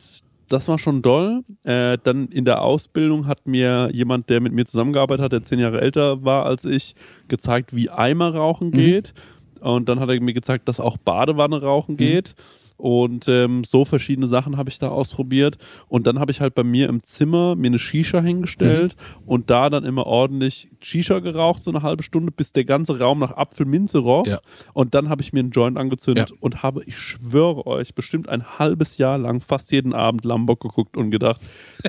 das war schon doll. Äh, dann in der Ausbildung hat mir jemand, der mit mir zusammengearbeitet hat, der zehn Jahre älter war als ich, gezeigt, wie Eimer rauchen geht. Und dann hat er mir gezeigt, dass auch Badewanne rauchen geht. Und ähm, so verschiedene Sachen habe ich da ausprobiert. Und dann habe ich halt bei mir im Zimmer mir eine Shisha hingestellt und da dann immer ordentlich Shisha geraucht, so eine halbe Stunde, bis der ganze Raum nach Apfelminze roch. Ja. Und dann habe ich mir einen Joint angezündet Ja. und habe, ich schwöre euch, bestimmt ein halbes Jahr lang fast jeden Abend Lombok geguckt und gedacht,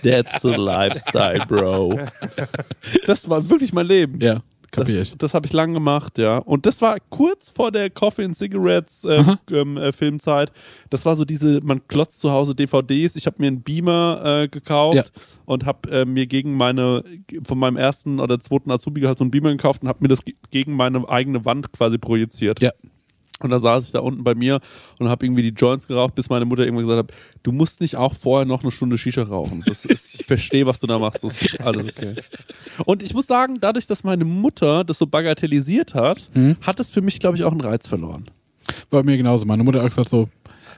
that's the lifestyle, bro. Das war wirklich mein Leben. Ja, kapier Das, ich. das habe ich lang gemacht, ja. Und das war kurz vor der Coffee and Cigarettes äh, ähm, äh, Filmzeit. Das war so diese, man klotzt zu Hause DVDs. Ich habe mir einen Beamer äh, gekauft Ja. und habe äh, mir gegen meine, von meinem ersten oder zweiten Azubi halt so einen Beamer gekauft und habe mir das ge- gegen meine eigene Wand quasi projiziert. Ja. Und da saß ich da unten bei mir und habe irgendwie die Joints geraucht, bis meine Mutter irgendwann gesagt hat, du musst nicht auch vorher noch eine Stunde Shisha rauchen. Das ist, ich verstehe, was du da machst. Das ist alles okay. Und ich muss sagen, dadurch, dass meine Mutter das so bagatellisiert hat, Mhm. hat es für mich, glaube ich, auch einen Reiz verloren. Bei mir genauso. Meine Mutter hat gesagt so,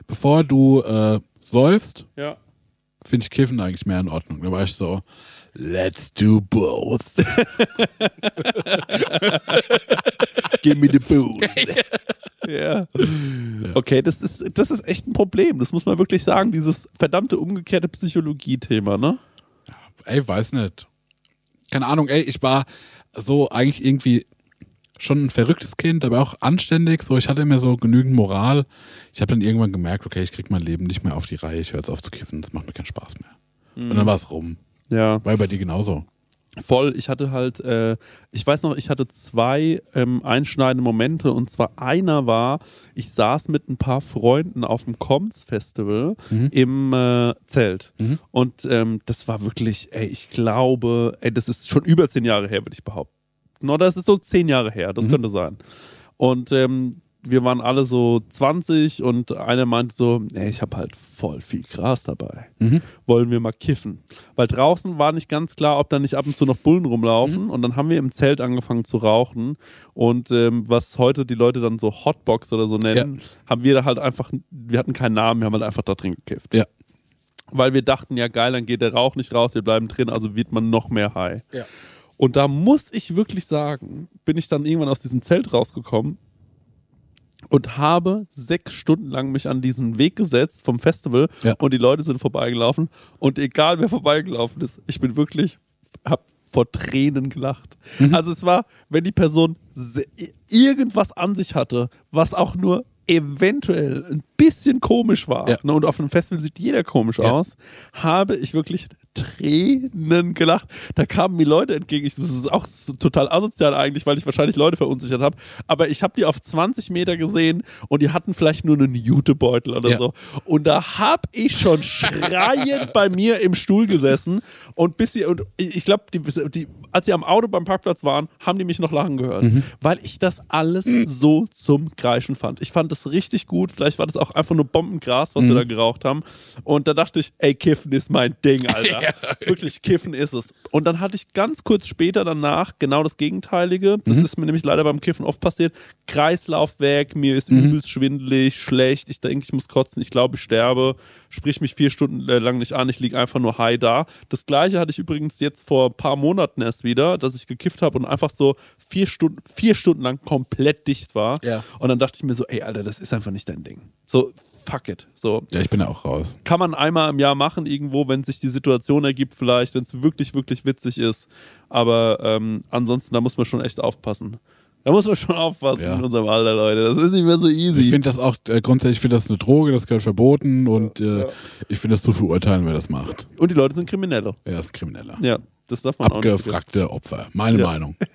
bevor du äh, säufst, Ja. finde ich Kiffen eigentlich mehr in Ordnung. Da war ich so, let's do both. Give me the booze. Ja. Okay, das ist, das ist echt ein Problem. Das muss man wirklich sagen. Dieses verdammte umgekehrte Psychologie-Thema, ne? Ey, weiß nicht. Keine Ahnung, ey, ich war so eigentlich irgendwie schon ein verrücktes Kind, aber auch anständig. So, ich hatte immer so genügend Moral. Ich habe dann irgendwann gemerkt, okay, ich krieg mein Leben nicht mehr auf die Reihe. Ich höre jetzt auf zu kiffen. Das macht mir keinen Spaß mehr. Und dann war es rum. Ja. War bei dir genauso. Voll, ich hatte halt, äh, ich weiß noch, ich hatte zwei ähm, einschneidende Momente und zwar einer war, ich saß mit ein paar Freunden auf dem Coms Festival Mhm. im äh, Zelt Mhm. und ähm, das war wirklich, ey, ich glaube, ey, das ist schon über zehn Jahre her, würde ich behaupten. Oder das ist so zehn Jahre her, das Mhm. könnte sein. Und ähm, wir waren alle so 20 und einer meinte so, ey, ich habe halt voll viel Gras dabei Mhm. wollen wir mal kiffen. Weil draußen war nicht ganz klar, ob da nicht ab und zu noch Bullen rumlaufen. Und dann haben wir im Zelt angefangen zu rauchen. Und ähm, was heute die Leute dann so Hotbox oder so nennen, haben wir da halt einfach, wir hatten keinen Namen, wir haben halt einfach da drin gekifft. Ja. Weil wir dachten, ja geil, dann geht der Rauch nicht raus, wir bleiben drin, also wird man noch mehr high. Ja. Und da muss ich wirklich sagen, bin ich dann irgendwann aus diesem Zelt rausgekommen und habe sechs Stunden lang mich an diesen Weg gesetzt vom Festival Ja. und die Leute sind vorbeigelaufen und egal wer vorbeigelaufen ist, ich bin wirklich, hab vor Tränen gelacht. Mhm. Also es war, wenn die Person irgendwas an sich hatte, was auch nur eventuell ein bisschen komisch war, Ja. ne, und auf einem Festival sieht jeder komisch Ja. aus, habe ich wirklich Tränen gelacht. Da kamen mir Leute entgegen. Ich, das ist auch so total asozial eigentlich, weil ich wahrscheinlich Leute verunsichert habe. Aber ich habe die auf 20 Meter gesehen und die hatten vielleicht nur einen Jutebeutel oder Ja. so. Und da habe ich schon schreiend bei mir im Stuhl gesessen und bis sie, und ich, glaube, die, die, als sie am Auto beim Parkplatz waren, haben die mich noch lachen gehört, weil ich das alles so zum Kreischen fand. Ich fand das richtig gut. Vielleicht war das auch auch einfach nur Bombengras, was wir da geraucht haben. Und da dachte ich, ey, Kiffen ist mein Ding, Alter. Wirklich, Kiffen ist es. Und dann hatte ich ganz kurz später danach genau das Gegenteilige. Das ist mir nämlich leider beim Kiffen oft passiert. Kreislauf weg, mir ist übelst schwindelig, schlecht. Ich denke, ich muss kotzen, ich glaube, ich sterbe. Sprich mich vier Stunden äh, lang nicht an, ich liege einfach nur high da. Das gleiche hatte ich übrigens jetzt vor ein paar Monaten erst wieder, dass ich gekifft habe und einfach so vier Stunden, vier Stunden lang komplett dicht war. Ja. Und dann dachte ich mir so, ey, Alter, das ist einfach nicht dein Ding. So, fuck it. So, Ja, ich bin ja auch raus. kann man einmal im Jahr machen irgendwo, wenn sich die Situation ergibt, vielleicht, wenn es wirklich, wirklich witzig ist. Aber ähm, ansonsten, da muss man schon echt aufpassen. Da muss man schon aufpassen Ja. in unserem Alter, Leute. Das ist nicht mehr so easy. Ich finde das auch, äh, grundsätzlich finde das eine Droge, das gehört verboten und äh, ich finde das zu verurteilen, wer das macht. Und die Leute sind Kriminelle. Er ist ein Krimineller. Ja, das darf man auch nicht. Abgefragte Opfer. Meine Ja. Meinung.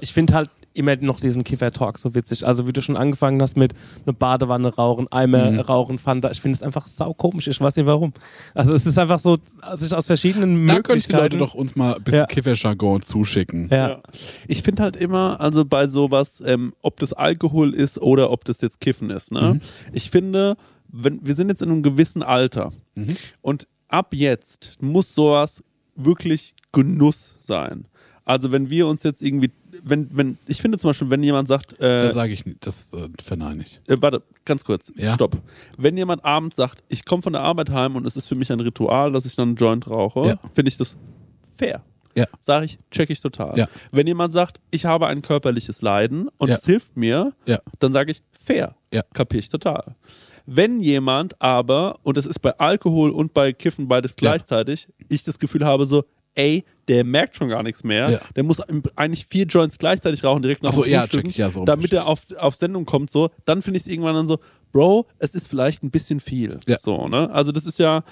Ich finde halt immer noch diesen Kiffer-Talk so witzig. Also wie du schon angefangen hast mit eine Badewanne rauchen, Eimer Mhm. rauchen, Fanta. Ich finde es einfach saukomisch. Ich weiß nicht warum. Also es ist einfach so, sich aus verschiedenen Da können die Leute Möglichkeiten... doch uns mal ein bisschen Ja. Kifferjargon zuschicken. ja. Ja. Ich finde halt immer, also bei sowas, ähm, ob das Alkohol ist oder ob das jetzt Kiffen ist, ne? Ich finde, wenn, wir sind jetzt in einem gewissen Alter und ab jetzt muss sowas wirklich Genuss sein. Also wenn wir uns jetzt irgendwie, wenn, wenn, ich finde zum Beispiel, wenn jemand sagt, äh, Das sage ich nicht, das äh, verneine ich. äh, warte, ganz kurz, Ja. stopp. Wenn jemand abends sagt, ich komme von der Arbeit heim und es ist für mich ein Ritual, dass ich dann einen Joint rauche, Ja. finde ich das fair. Ja. Sage ich, check ich total. Ja. Wenn jemand sagt, ich habe ein körperliches Leiden und es hilft mir, Ja. dann sage ich, fair. Ja. Kapier ich total. Wenn jemand aber, und das ist bei Alkohol und bei Kiffen beides gleichzeitig, ich das Gefühl habe so, ey, der merkt schon gar nichts mehr, Ja. der muss eigentlich vier Joints gleichzeitig rauchen, direkt nach Ach so, dem ja, Frühstücken, check ich, ja, so damit er auf, auf Sendung kommt, so, dann finde ich es irgendwann dann so, Bro, es ist vielleicht ein bisschen viel. Ja. So, ne? Also das ist ja,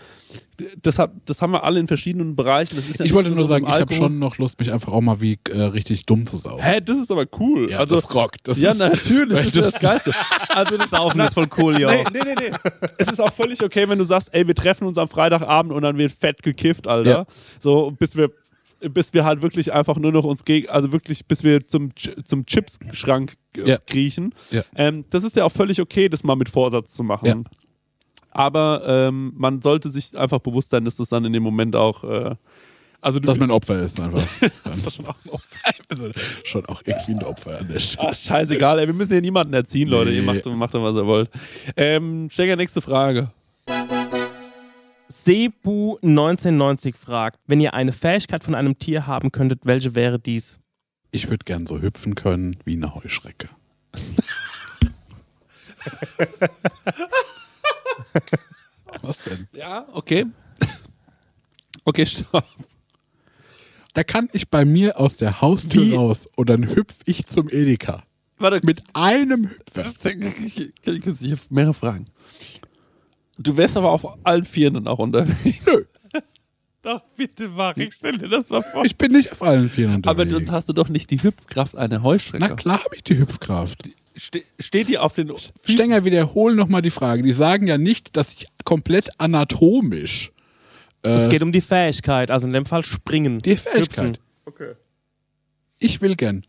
das, hat, das haben wir alle in verschiedenen Bereichen. Das ist ja Ich wollte nur so sagen, ich habe schon noch Lust, mich einfach auch mal wie äh, richtig dumm zu saugen. Hä, das ist aber cool. Ja, also, das rockt. Das ja, ist- natürlich, das ist ja das Geilste. Also das Saufen ist voll cool, ja. Nee, nee, nee, nee. Es ist auch völlig okay, wenn du sagst, ey, wir treffen uns am Freitagabend und dann wird fett gekifft, Alter. Ja. So, bis wir bis wir halt wirklich einfach nur noch uns gegen, also wirklich, bis wir zum, zum Chips-Schrank Ja. kriechen. Ja. Ähm, das ist ja auch völlig okay, das mal mit Vorsatz zu machen. Ja. Aber ähm, man sollte sich einfach bewusst sein, dass das dann in dem Moment auch, äh, also du, Dass man ein Opfer ist einfach. das war schon auch ein Opfer. also, schon auch irgendwie ein Opfer an der Stelle. Ach, scheißegal, ey, wir müssen hier niemanden erziehen, Leute. Nee. Ihr macht, macht dann, was ihr wollt. Ähm, Stenger, nächste Frage. Sebu 1990 fragt, wenn ihr eine Fähigkeit von einem Tier haben könntet, welche wäre dies? Ich würde gern so hüpfen können wie eine Heuschrecke. Was denn? Ja, okay. Okay, stopp. Da kann ich bei mir aus der Haustür Wie? raus und dann hüpf ich zum Edeka. Warte, Mit einem Hüpfer. ich, ich, ich mehrere Fragen. Du wärst aber auf allen Vieren dann auch unterwegs. Nö, Doch, bitte mach, ich stell dir das mal vor. ich bin nicht auf allen Vieren Aber unterwegs. sonst hast du doch nicht die Hüpfkraft einer Heuschrecke. Na klar habe ich die Hüpfkraft. Ste steht die auf den Füßen? Stenger, wiederholen nochmal die Frage. Die sagen ja nicht, dass ich komplett anatomisch Es äh, geht um die Fähigkeit, also in dem Fall springen. die Fähigkeit. Okay. Ich will gern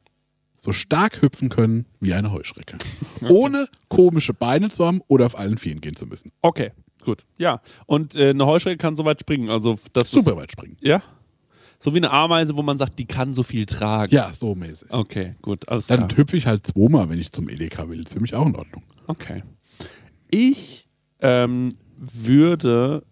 so stark hüpfen können wie eine Heuschrecke. Ohne komische Beine zu haben oder auf allen Vieren gehen zu müssen. Okay, gut. Ja, und äh, eine Heuschrecke kann so weit springen. Also das Super Ist, weit springen. ja. So wie eine Ameise, wo man sagt, die kann so viel tragen. Ja, so mäßig. Okay, gut, alles Dann klar. hüpfe ich halt zweimal, wenn ich zum Edeka will. ist für mich auch in Ordnung. Okay. Ich ähm, würde.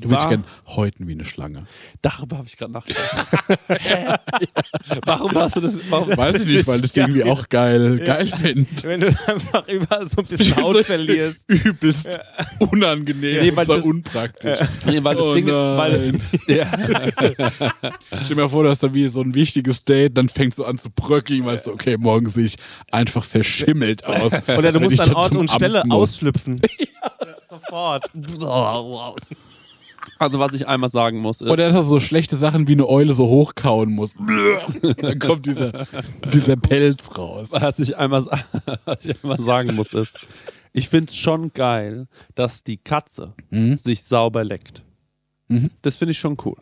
Du willst wahr- gern häuten wie eine Schlange. Darüber habe ich gerade nachgedacht. warum hast du das? Warum? Weiß ich nicht, weil ich das irgendwie auch geil, geil finde. Wenn du einfach überall so ein bisschen Haut verlierst. Übelst unangenehm Nee, weil und so das- unpraktisch. Nee, weil das Oh Ding, weil ja, Stell dir mal vor, du hast da wie so ein wichtiges Date, dann fängst du an zu bröckeln, weißt du, okay, morgen sehe ich einfach verschimmelt aus. Oder du musst an Ort und Stelle ausschlüpfen. Sofort. Also was ich einmal sagen muss ist, Oder dass er so schlechte Sachen wie eine Eule so hochkauen muss. dann kommt dieser, dieser Pelz raus. was ich einmal, was ich einmal sagen muss ist, ich finde es schon geil, dass die Katze Mhm. sich sauber leckt. Mhm. Das finde ich schon cool.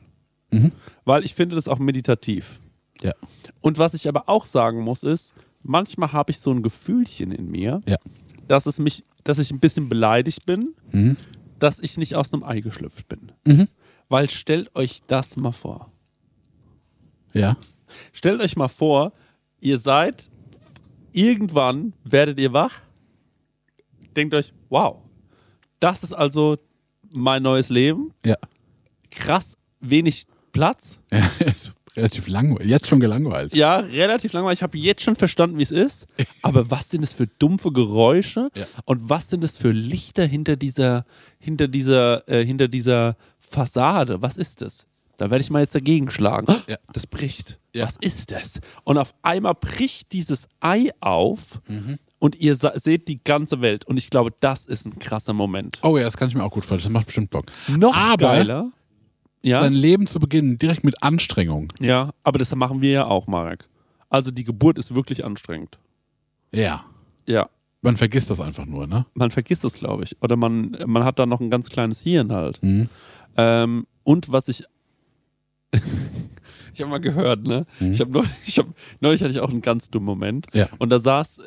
Mhm. Weil ich finde das auch meditativ. Ja. Und was ich aber auch sagen muss ist, manchmal habe ich so ein Gefühlchen in mir, Ja. dass es mich, dass ich ein bisschen beleidigt bin, Mhm. Dass ich nicht aus einem Ei geschlüpft bin. Mhm. Weil stellt euch das mal vor. Ja. Stellt euch mal vor, ihr seid, irgendwann werdet ihr wach, denkt euch, wow, das ist also mein neues Leben. Ja. Krass, wenig Platz. ja. Relativ langweilig. Jetzt schon gelangweilt. Ja, relativ langweilig. Ich habe jetzt schon verstanden, wie es ist. Aber was sind es für dumpfe Geräusche? Ja. Und was sind es für Lichter hinter dieser, hinter dieser, äh, hinter dieser Fassade? Was ist das? Da werde ich mal jetzt dagegen schlagen. Ja. Das bricht. Ja. Was ist das? Und auf einmal bricht dieses Ei auf Mhm. und ihr seht die ganze Welt. Und ich glaube, das ist ein krasser Moment. Oh ja, das kann ich mir auch gut vorstellen. Das macht bestimmt Bock. Noch Aber- geiler. Ja. Sein Leben zu beginnen, direkt mit Anstrengung. ja, aber das machen wir ja auch, Marek. Also die Geburt ist wirklich anstrengend. Ja. Ja. Man vergisst das einfach nur, ne? man vergisst es, glaube ich. Oder man, man hat da noch ein ganz kleines Hirn halt. Mhm. Ähm, und was ich. Ich habe mal gehört, ne? Mhm. Ich habe neulich, ich hab, neulich hatte ich auch einen ganz dummen Moment. Ja. Und da saß, äh,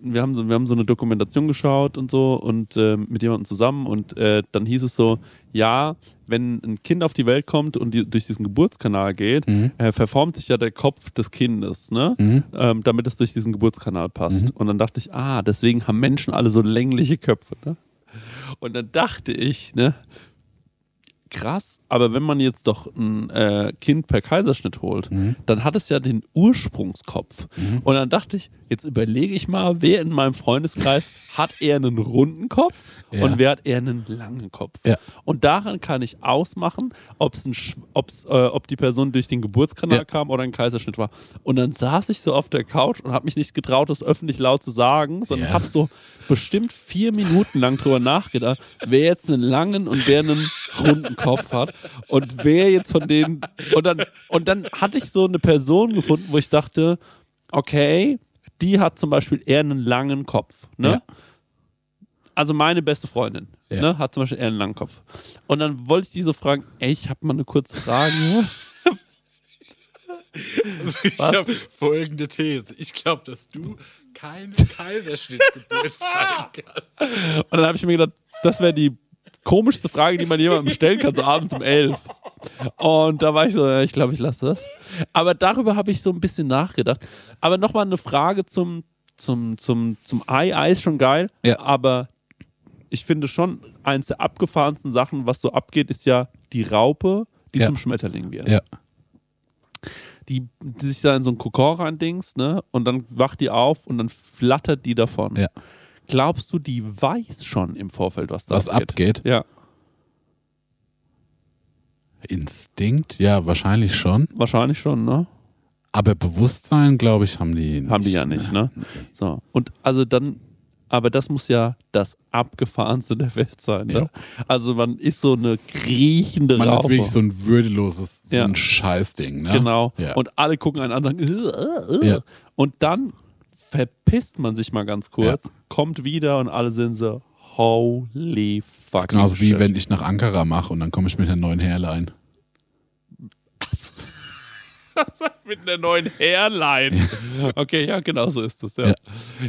wir haben so, wir haben so eine Dokumentation geschaut und so und äh, mit jemandem zusammen und äh, dann hieß es so, ja, wenn ein Kind auf die Welt kommt und die, durch diesen Geburtskanal geht, Mhm. äh, verformt sich ja der Kopf des Kindes, ne? Mhm. Ähm, damit es durch diesen Geburtskanal passt. Und dann dachte ich, ah, deswegen haben Menschen alle so längliche Köpfe, ne? Und dann dachte ich, ne, krass, aber wenn man jetzt doch ein äh, Kind per Kaiserschnitt holt, Mhm. dann hat es ja den Ursprungskopf. Und dann dachte ich, jetzt überlege ich mal, wer in meinem Freundeskreis hat eher einen runden Kopf Ja. und wer hat eher einen langen Kopf. Ja. Und daran kann ich ausmachen, ob's ein, ob's, äh, ob die Person durch den Geburtskanal Ja. kam oder ein Kaiserschnitt war. Und dann saß ich so auf der Couch und habe mich nicht getraut, das öffentlich laut zu sagen, sondern habe so bestimmt vier Minuten lang drüber nachgedacht, wer jetzt einen langen und wer einen runden Kopf hat und wer jetzt von denen und dann und dann hatte ich so eine Person gefunden, wo ich dachte, okay, die hat zum Beispiel eher einen langen Kopf, ne? Ja. Also meine beste Freundin, Ja. ne, hat zum Beispiel eher einen langen Kopf. Und dann wollte ich die so fragen, ey, ich habe mal eine kurze Frage. Was? folgende These. Ich glaube, dass du keine Kaiserschnittgeburt sein kannst. Und dann habe ich mir gedacht, das wäre die komischste Frage, die man jemandem stellen kann, so abends um elf. Und da war ich so, ja, ich glaube, ich lasse das. Aber darüber habe ich so ein bisschen nachgedacht. Aber nochmal eine Frage zum, zum, zum, zum Ei. Ei ist schon geil, Ja. aber ich finde schon, eins der abgefahrensten Sachen, was so abgeht, ist ja die Raupe, die Ja. zum Schmetterling wird. Ja. Die, die sich da in so einen Kokon reindings, ne? Und dann wacht die auf und dann flattert die davon. Ja. Glaubst du, die weiß schon im Vorfeld, was da Was abgeht? abgeht? Ja, Instinkt? Ja, wahrscheinlich schon. wahrscheinlich schon, ne? Aber Bewusstsein, glaube ich, haben die nicht. Haben die ja nicht, ne? So. Und also dann, aber das muss ja das abgefahrenste der Welt sein, ne? Ja. Also man ist so eine kriechende Man ist Raupe. wirklich so ein würdeloses, so Ja. ein Scheißding, ne? Genau. Ja. Und alle gucken einen an und sagen, äh, äh, und dann verpisst man sich mal ganz kurz, kommt wieder und alle sind so, holy Das fucking ist genauso wie shit. wenn ich nach Ankara mache und dann komme ich mit einer neuen Hairline. mit einer neuen Hairline. Okay, ja, genau so ist das. Ja, Ja.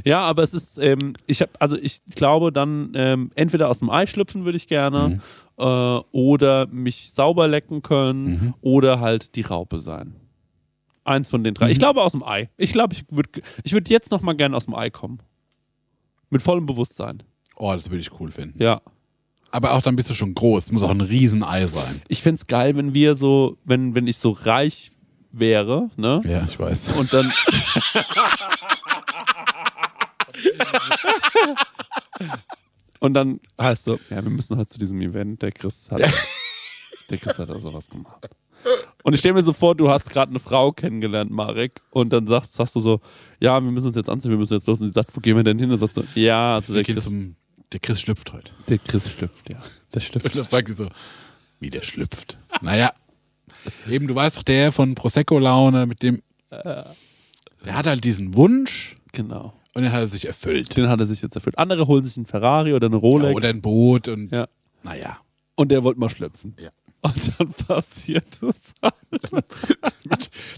ja. aber es ist, ähm, ich habe, also ich glaube dann ähm, entweder aus dem Ei schlüpfen würde ich gerne Mhm. äh, oder mich sauber lecken können Mhm. oder halt die Raupe sein. Eins von den drei. Mhm. Ich glaube aus dem Ei. Ich glaube, ich würde ich würd jetzt noch mal gerne aus dem Ei kommen. Mit vollem Bewusstsein. Oh, das würde ich cool finden. Ja. Aber auch dann bist du schon groß. Muss auch ein Riesenei sein. Ich fände es geil, wenn wir so, wenn, wenn ich so reich wäre, ne? Ja, ich weiß. Und dann. Und dann heißt so, ja, wir müssen halt zu diesem Event, der Chris hat, der Chris hat da sowas gemacht. Und ich stelle mir so vor, du hast gerade eine Frau kennengelernt, Marek, und dann sagst, sagst du so, ja, wir müssen uns jetzt anziehen, wir müssen jetzt los. Und sie sagt, wo gehen wir denn hin? Und sagst du, ja, also der Chris, zum, der Chris schlüpft heute. der Chris schlüpft, ja. Der schlüpft. Das war so, wie der schlüpft. Naja, eben, du weißt doch, der von Prosecco-Laune, mit dem, der hat halt diesen Wunsch Genau. und den hat er sich erfüllt. Den hat er sich jetzt erfüllt. Andere holen sich einen Ferrari oder eine Rolex. Oder ein Boot und, Ja. naja. Und der wollte mal schlüpfen. Ja. Und dann passiert es.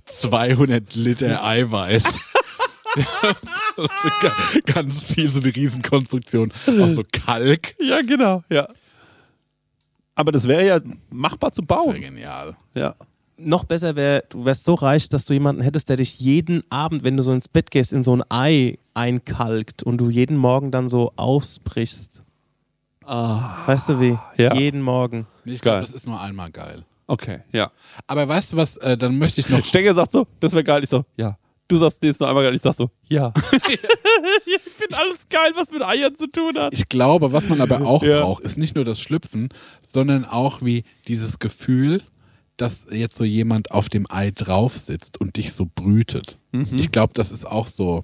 200 Liter Eiweiß. Ganz viel so eine Riesenkonstruktion aus so Kalk. Ja, genau, ja. Aber das wäre ja machbar zu Das wäre bauen. genial. Ja. Noch besser wäre, du wärst so reich, dass du jemanden hättest, der dich jeden Abend, wenn du so ins Bett gehst, in so ein Ei einkalkt und du jeden Morgen dann so ausbrichst. Ah, Weißt du wie? Ja. Jeden Morgen. Nee, ich Geil. glaube, das ist nur einmal geil. okay, ja. Aber weißt du was, äh, dann möchte ich noch. Stenger sagt so, das wäre geil. Ich so, ja. Du sagst, nee, ist nur einmal geil. Ich sag so, ja. ich finde alles geil, was mit Eiern zu tun hat. Ich glaube, was man aber auch Ja. braucht, ist nicht nur das Schlüpfen, sondern auch wie dieses Gefühl, dass jetzt so jemand auf dem Ei drauf sitzt und dich so brütet. Ich glaube, das ist auch so.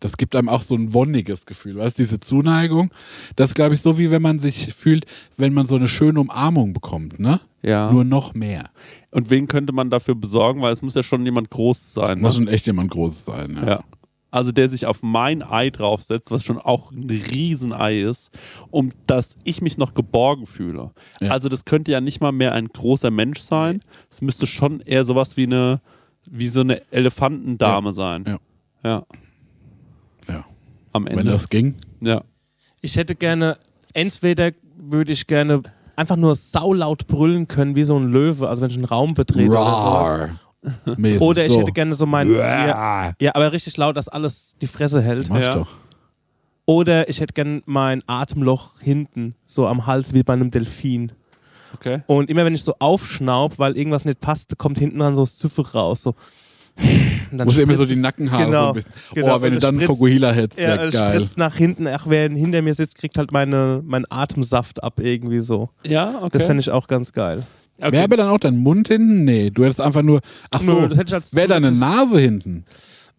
Das gibt einem auch so ein wonniges Gefühl, weißt du, diese Zuneigung. Das ist, glaube ich, so wie wenn man sich fühlt, wenn man so eine schöne Umarmung bekommt, ne? Ja. Nur noch mehr. Und wen könnte man dafür besorgen? Weil es muss ja schon jemand groß sein. Muss Ne? schon echt jemand Großes sein, ja. Ja. Also der sich auf mein Ei draufsetzt, was schon auch ein Riesenei ist, um dass ich mich noch geborgen fühle. Ja. Also das könnte ja nicht mal mehr ein großer Mensch sein. Es müsste schon eher sowas wie eine, wie so eine Elefantendame sein. Ja. Ja. Am Wenn Ende. das ging. ja. Ich hätte gerne, entweder würde ich gerne einfach nur saulaut brüllen können, wie so ein Löwe, also wenn ich einen Raum betrete oder sowas. Mäßig Oder ich so. hätte gerne so mein. Ja, ja, aber richtig laut, dass alles die Fresse hält. Mach Ja. doch. Oder ich hätte gerne mein Atemloch hinten, so am Hals wie bei einem Delfin. Okay. Und immer wenn ich so aufschnaub, weil irgendwas nicht passt, kommt hinten dann so Süffe raus. So. Dann Muss immer so die Nackenhaare genau, so ein bisschen. genau. Oh, wenn du dann spritzt- Fokuhila hättest, Ja, es geil. spritzt nach hinten. Ach, wer hinter mir sitzt, kriegt halt meine, meinen Atemsaft ab irgendwie so. Ja, okay. Das fände ich auch ganz geil. okay. Wäre aber dann auch dein Mund hinten? Nee, du hättest einfach nur. Ach so, Nö, das hätte ich als wäre deine Nase hinten.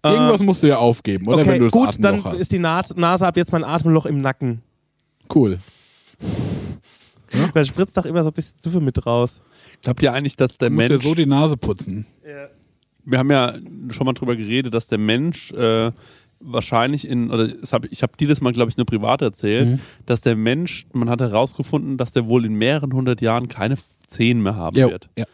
Irgendwas musst du ja aufgeben, oder? okay, wenn du das gut, Atemloch dann hast. ist die Na Nase ab jetzt mein Atemloch im Nacken. cool. Da spritzt doch immer so ein bisschen Süffe mit raus. Glaubt ihr eigentlich, dass der Du musst Mensch. dir so die Nase putzen. Wir haben ja schon mal drüber geredet, dass der Mensch äh, wahrscheinlich in, oder hab, ich habe dir das mal, glaube ich, nur privat erzählt, Mhm. dass der Mensch, man hat herausgefunden, dass der wohl in mehreren hundert Jahren keine Zehen mehr haben Ja, wird. ja.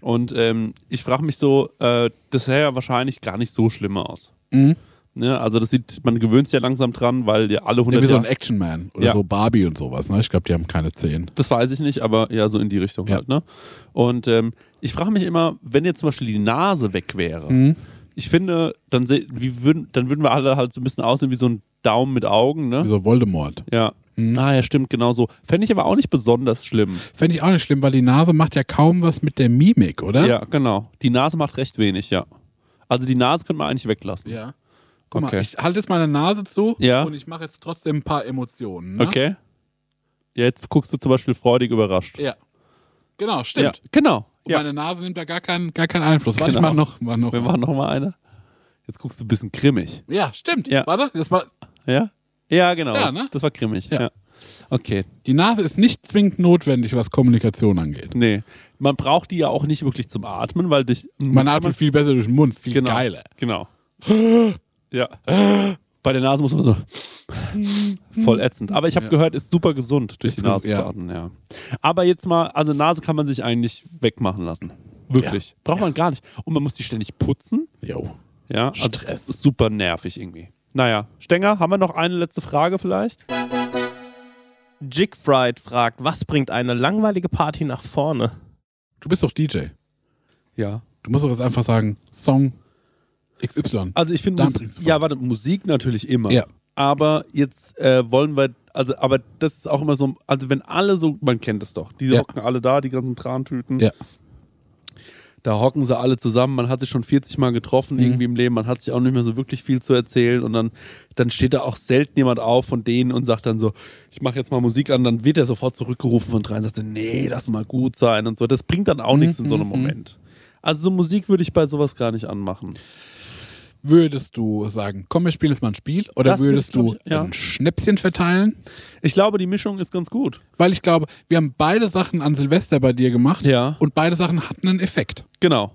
Und ähm, ich frage mich so, äh, das sähe ja wahrscheinlich gar nicht so schlimm aus. Mhm. Ne? Also das sieht, man gewöhnt sich ja langsam dran, weil ja alle Ja, 100 wie so ein Jahre, Action-Man oder Ja. so Barbie und sowas. Ne? Ich glaube, die haben keine Zehen. das weiß ich nicht, aber ja, so in die Richtung Ja. halt. Ne? Und ähm, ich frage mich immer, wenn jetzt zum Beispiel die Nase weg wäre, Mhm. ich finde, dann, seh, wie würden, dann würden wir alle halt so ein bisschen aussehen wie so ein Daumen mit Augen, ne? Wie so Voldemort. Ja. Mhm. Ah, ja, stimmt, genau so. Fände ich aber auch nicht besonders schlimm. Fände ich auch nicht schlimm, weil die Nase macht ja kaum was mit der Mimik, oder? Ja, genau. Die Nase macht recht wenig, ja. Also die Nase könnte man eigentlich weglassen. Ja. Guck Okay. mal, ich halte jetzt meine Nase zu Ja. und ich mache jetzt trotzdem ein paar Emotionen. Ne? Okay. Jetzt guckst du zum Beispiel freudig überrascht. Ja. Genau, stimmt. Ja, genau. Und Ja. meine Nase nimmt da gar keinen, gar keinen Einfluss. Warte, Genau. mach noch, mach noch. Wir machen noch mal eine. Jetzt guckst du ein bisschen grimmig. Ja, stimmt. Ja. Warte, das war, Ja? Ja, genau. Ja, ne? Das war grimmig. Ja. Ja. Okay. die Nase ist nicht zwingend notwendig, was Kommunikation angeht. Nee. Man braucht die ja auch nicht wirklich zum Atmen, weil durch. Man atmet viel besser durch den Mund, viel genau. geiler. Genau. ja. Bei der Nase muss man so. Voll ätzend. Aber ich habe Ja. gehört, ist super gesund, durch Ist die Nase ges- zu ja. atmen, ja. Aber jetzt mal, also Nase kann man sich eigentlich wegmachen lassen. Wirklich. Braucht man gar nicht. Und man muss die ständig putzen. Jo. Ja, also Stress. das ist super nervig irgendwie. Naja, Stenger, haben wir noch eine letzte Frage vielleicht? Jigfried fragt, was bringt eine langweilige Party nach vorne? Du bist doch DJ. Ja. Du musst doch jetzt einfach sagen, Song XY. Also ich finde, ja, warte, Musik natürlich immer. Ja. Aber jetzt äh, wollen wir, also, aber das ist auch immer so, also wenn alle so, man kennt es doch, die Ja. hocken alle da, die ganzen Trantüten. Ja. Da hocken sie alle zusammen, man hat sich schon 40 Mal getroffen Mhm. irgendwie im Leben, man hat sich auch nicht mehr so wirklich viel zu erzählen und dann, dann steht da auch selten jemand auf von denen und sagt dann so, ich mache jetzt mal Musik an, dann wird er sofort zurückgerufen von drei und sagt, nee, lass mal gut sein und so. Das bringt dann auch nichts in so einem mhm. Moment. Also so Musik würde ich bei sowas gar nicht anmachen. Würdest du sagen, komm, wir spielen jetzt mal ein Spiel? Oder Das würd würdest ich, du ich, ja. ein Schnäpschen verteilen? Ich glaube, die Mischung ist ganz gut. Weil ich glaube, wir haben beide Sachen an Silvester bei dir gemacht Ja. und beide Sachen hatten einen Effekt. Genau.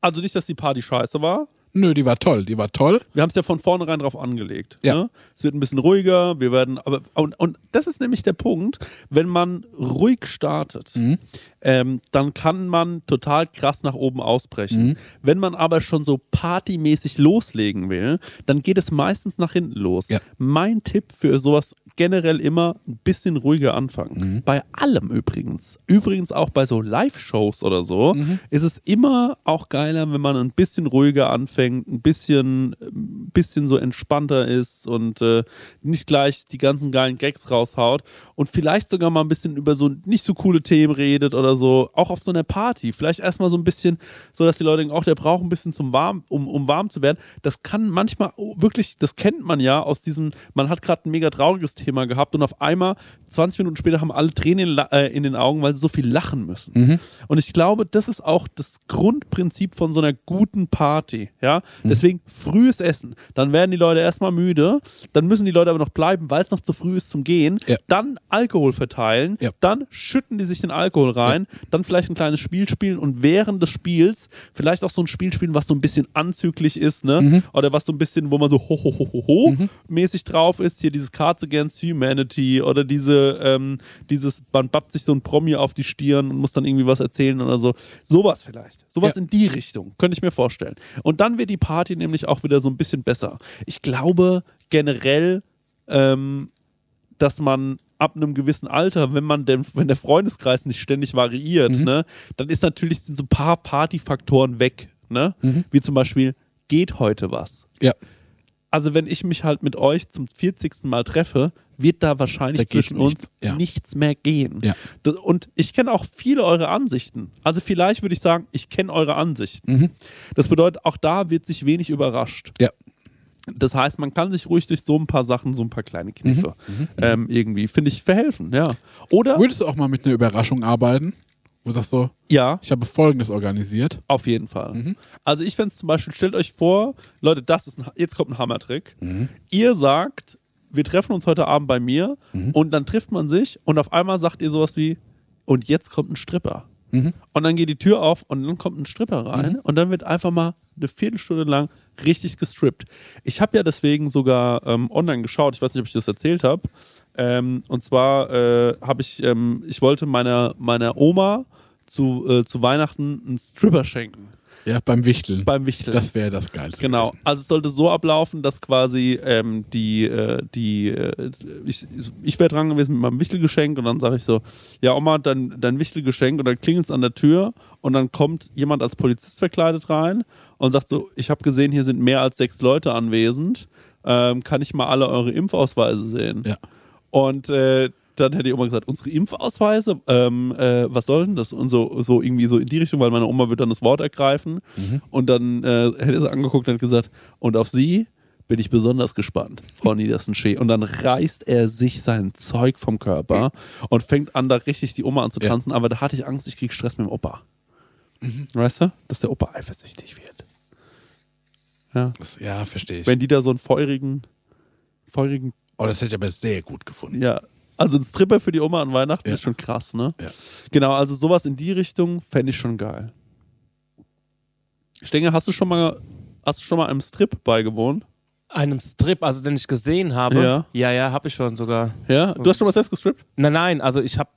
Also nicht, dass die Party scheiße war. Nö, die war toll, die war toll. Wir haben es ja von vornherein drauf angelegt. Ja. Ne? Es wird ein bisschen ruhiger, wir werden, aber und, und das ist nämlich der Punkt, wenn man ruhig startet, Mhm. ähm, dann kann man total krass nach oben ausbrechen. Mhm. Wenn man aber schon so partymäßig loslegen will, dann geht es meistens nach hinten los. Ja. Mein Tipp für sowas generell immer ein bisschen ruhiger anfangen. Mhm. Bei allem übrigens. Übrigens auch bei so Live-Shows oder so Mhm. ist es immer auch geiler, wenn man ein bisschen ruhiger anfängt, ein bisschen, ein bisschen so entspannter ist und äh, nicht gleich die ganzen geilen Gags raushaut und vielleicht sogar mal ein bisschen über so nicht so coole Themen redet oder so, auch auf so einer Party. Vielleicht erstmal so ein bisschen, so dass die Leute denken, auch der braucht ein bisschen zum warm, um, um warm zu werden. Das kann manchmal oh, wirklich, das kennt man ja aus diesem, man hat gerade ein mega trauriges Thema gehabt und auf einmal 20 Minuten später haben alle Tränen in, äh, in den Augen, weil sie so viel lachen müssen. Und ich glaube, das ist auch das Grundprinzip von so einer guten Party. Ja, deswegen frühes Essen. Dann werden die Leute erstmal müde, dann müssen die Leute aber noch bleiben, weil es noch zu früh ist zum Gehen. Ja. Dann Alkohol verteilen, Ja. dann schütten die sich den Alkohol rein, dann vielleicht ein kleines Spiel spielen und während des Spiels vielleicht auch so ein Spiel spielen, was so ein bisschen anzüglich ist, ne? Oder was so ein bisschen, wo man so ho ho ho ho ho mäßig drauf ist. Hier dieses Cards Against Humanity oder diese, ähm, dieses, man bappt sich so ein Promi auf die Stirn und muss dann irgendwie was erzählen oder so. Sowas vielleicht. Sowas Ja. in die Richtung, könnte ich mir vorstellen. Und dann wird die Party nämlich auch wieder so ein bisschen besser. Ich glaube generell, ähm, dass man ab einem gewissen Alter, wenn man denn, wenn der Freundeskreis nicht ständig variiert, ne, dann ist natürlich sind so ein paar Partyfaktoren weg, ne? Wie zum Beispiel, geht heute was? Ja. Also wenn ich mich halt mit euch zum 40. Mal treffe, wird da wahrscheinlich Da zwischen uns nichts, ja. nichts mehr gehen. Ja. Das, und ich kenne auch viele eure Ansichten. Also vielleicht würde ich sagen, ich kenne eure Ansichten. Mhm. Das bedeutet, auch da wird sich wenig überrascht. Ja. Das heißt, man kann sich ruhig durch so ein paar Sachen, so ein paar kleine Kniffe Mhm. ähm, irgendwie, finde ich, verhelfen, ja. Oder, Würdest du auch mal mit einer Überraschung arbeiten? Wo du sagst so, ja, ich habe folgendes organisiert. auf jeden Fall. Mhm. Also ich fände es zum Beispiel, stellt euch vor, Leute, das ist ein, jetzt kommt ein Hammertrick. Mhm. Ihr sagt, wir treffen uns heute Abend bei mir Mhm. und dann trifft man sich und auf einmal sagt ihr sowas wie, und jetzt kommt ein Stripper. Mhm. Und dann geht die Tür auf und dann kommt ein Stripper rein und dann wird einfach mal eine Viertelstunde lang richtig gestrippt. Ich habe ja deswegen sogar ähm, online geschaut, ich weiß nicht, ob ich das erzählt habe. Ähm, und zwar äh, habe ich, ähm, ich wollte meiner, meiner Oma zu, äh, zu Weihnachten einen Stripper schenken. Ja, beim Wichteln. Beim Wichteln. das wäre das Geilste. Genau, gewesen. also es sollte so ablaufen, dass quasi ähm, die, äh, die äh, ich, ich wäre dran gewesen mit meinem Wichtelgeschenk und dann sage ich so, ja Oma, dein, dein Wichtelgeschenk und dann klingelt es an der Tür und dann kommt jemand als Polizist verkleidet rein und sagt so, ich habe gesehen, hier sind mehr als sechs Leute anwesend, ähm, kann ich mal alle eure Impfausweise sehen? Ja. Und äh, dann hätte die Oma gesagt, unsere Impfausweise, ähm, äh, was soll denn das? Und so, so irgendwie so in die Richtung, weil meine Oma wird dann das Wort ergreifen. Und dann äh, hätte sie angeguckt und hat gesagt, und auf sie bin ich besonders gespannt, Frau Niedersen-Schee. Und dann reißt er sich sein Zeug vom Körper und fängt an, da richtig die Oma anzutanzen. Aber da hatte ich Angst, ich krieg Stress mit dem Opa. Weißt du? Dass der Opa eifersüchtig wird. Ja. Ja, verstehe ich. Wenn die da so einen feurigen, feurigen oh, das hätte ich aber sehr gut gefunden. Ja. Also ein Stripper für die Oma an Weihnachten Ja. ist schon krass, ne? Ja. Genau, also sowas in die Richtung fände ich schon geil. Stenger, hast du schon mal, hast du schon mal einem Strip beigewohnt? Einem Strip, also den ich gesehen habe. Ja. ja, ja habe ich schon sogar. Ja? Du hast schon mal selbst gestrippt? Nein, nein, also ich habe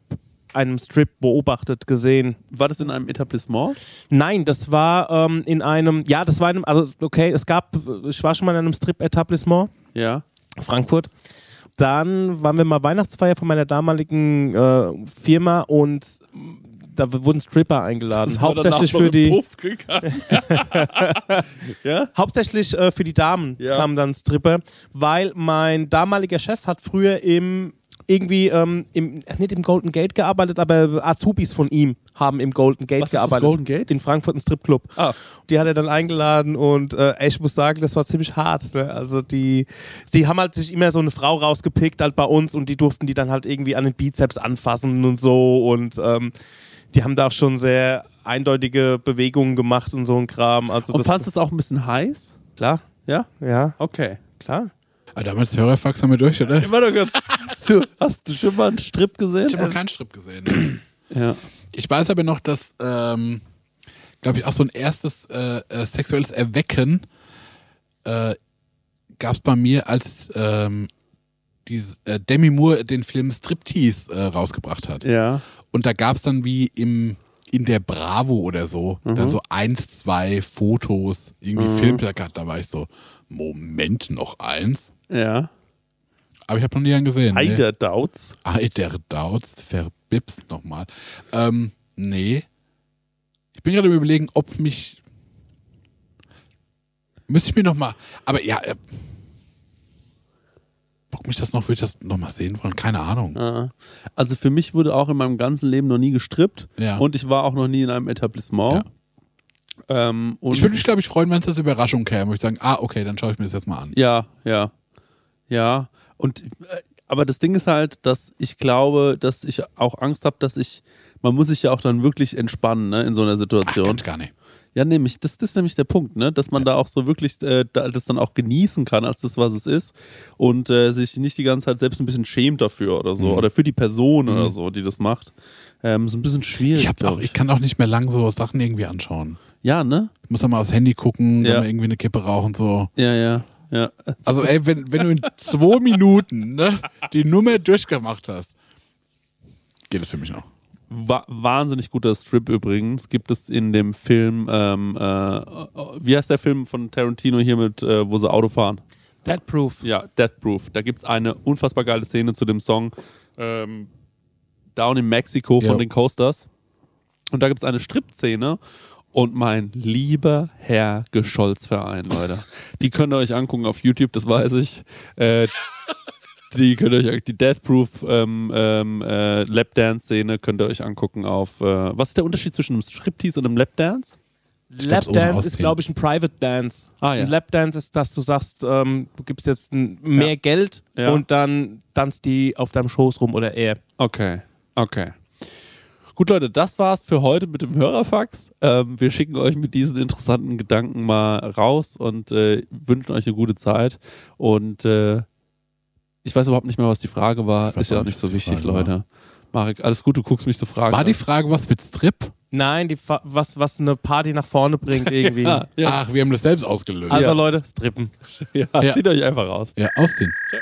einen Strip beobachtet, gesehen. War das in einem Etablissement? Nein, das war ähm, in einem, ja, das war in einem, also okay, es gab, ich war schon mal in einem Strip-Etablissement, Ja. Frankfurt. Dann waren wir mal Weihnachtsfeier von meiner damaligen äh, Firma und da wurden Stripper eingeladen. Hauptsächlich für die, ja? hauptsächlich äh, für die Damen Ja. kamen dann Stripper, weil mein damaliger Chef hat früher im irgendwie ähm, im, nicht im Golden Gate gearbeitet, aber Azubis von ihm haben im Golden Gate Was ist das gearbeitet. Golden Gate? In Frankfurt ein Stripclub. Ah. Die hat er dann eingeladen und äh, ich muss sagen, das war ziemlich hart. Ne? Also die, die haben halt sich immer so eine Frau rausgepickt halt bei uns und die durften die dann halt irgendwie an den Bizeps anfassen und so und ähm, die haben da auch schon sehr eindeutige Bewegungen gemacht und so ein Kram. Also Und das fandest du es auch ein bisschen heiß? klar, Ja? ja, Okay. klar. Aber damals Hörerfax haben wir durch, oder? Ich Warte kurz. Hast du, hast du schon mal einen Strip gesehen? habe noch keinen Strip gesehen. Ja. Ich weiß aber noch, dass, ähm, glaube ich, auch so ein erstes äh, äh, sexuelles Erwecken äh, gab es bei mir, als ähm, die, äh, Demi Moore den Film Striptease äh, rausgebracht hat. Ja. Und da gab es dann wie im in der Bravo oder so, dann so eins, zwei Fotos, irgendwie Filmplakat, da war ich so, Moment, noch eins? Ja. Aber ich habe noch nie einen gesehen. nee. Eider Dauts. Eider Dauts, verbips nochmal. Ähm, nee. Ich bin gerade überlegen, ob mich. Müsste ich mir nochmal. Aber ja. Äh, bock mich das noch, würde ich das nochmal sehen wollen? Keine Ahnung. Ja. Also für mich wurde auch in meinem ganzen Leben noch nie gestrippt. Ja. Und ich war auch noch nie in einem Etablissement. Ähm, und ich würde mich, glaube ich, freuen, wenn es als Überraschung käme. Würde ich sagen, ah, okay, dann schaue ich mir das jetzt mal an. Ja, ja. Ja. Und äh, aber das Ding ist halt, dass ich glaube, dass ich auch Angst habe, dass ich, man muss sich ja auch dann wirklich entspannen, ne, in so einer Ach, Situation. ganz gar nicht. Ja, nämlich, das, das ist nämlich der Punkt, ne? Dass man da auch so wirklich äh, da, das dann auch genießen kann, als das, was es ist. Und äh, sich nicht die ganze Zeit selbst ein bisschen schämt dafür oder so. Mhm. Oder für die Person Mhm. oder so, die das macht. Ähm, ist ein bisschen schwierig. Ich, auch, ich kann auch nicht mehr lang so Sachen irgendwie anschauen. Ja, ne? Ich muss dann mal aufs Handy gucken, Ja. irgendwie eine Kippe rauchen so. Ja, ja, ja. Also ey, wenn, wenn du in zwei Minuten ne, die Nummer durchgemacht hast, geht es für mich noch. Wa wahnsinnig guter Strip übrigens. Gibt es in dem Film, ähm, äh, wie heißt der Film von Tarantino hier mit, äh, wo sie Auto fahren? Dead Proof. Ja, Death Proof. Da gibt es eine unfassbar geile Szene zu dem Song ähm, Down in Mexico von Ja. den Coasters. Und da gibt es eine Strip-Szene. Und mein lieber Herr Gescholzverein, Leute. Die könnt ihr euch angucken auf YouTube, das weiß ich. Äh, die könnt ihr euch, die Death Proof ähm, ähm, äh, Lapdance-Szene könnt ihr euch angucken auf. Äh, was ist der Unterschied zwischen einem Striptease und einem Lapdance? Lapdance ist, glaube ich, ein Private Dance. Ah, ja. Ein Lapdance ist, dass du sagst, ähm, du gibst jetzt mehr Ja. Geld Ja. und dann tanzt die auf deinem Schoß rum oder er. Okay, okay. Gut, Leute, das war's für heute mit dem Hörerfax. Ähm, wir schicken euch mit diesen interessanten Gedanken mal raus und äh, wünschen euch eine gute Zeit. Und äh, ich weiß überhaupt nicht mehr, was die Frage war. Ist ja auch nicht nicht, so wichtig, Frage. Leute. Marek, alles gut, du guckst mich so fragen. War die. Frage was mit Strip? Nein, die, Fa- was, was eine Party nach vorne bringt irgendwie. ja, ja, Ach, wir haben das selbst ausgelöst. Also Ja. Leute, strippen. ja, Ja. zieht euch einfach raus. ja, ausziehen. Ciao.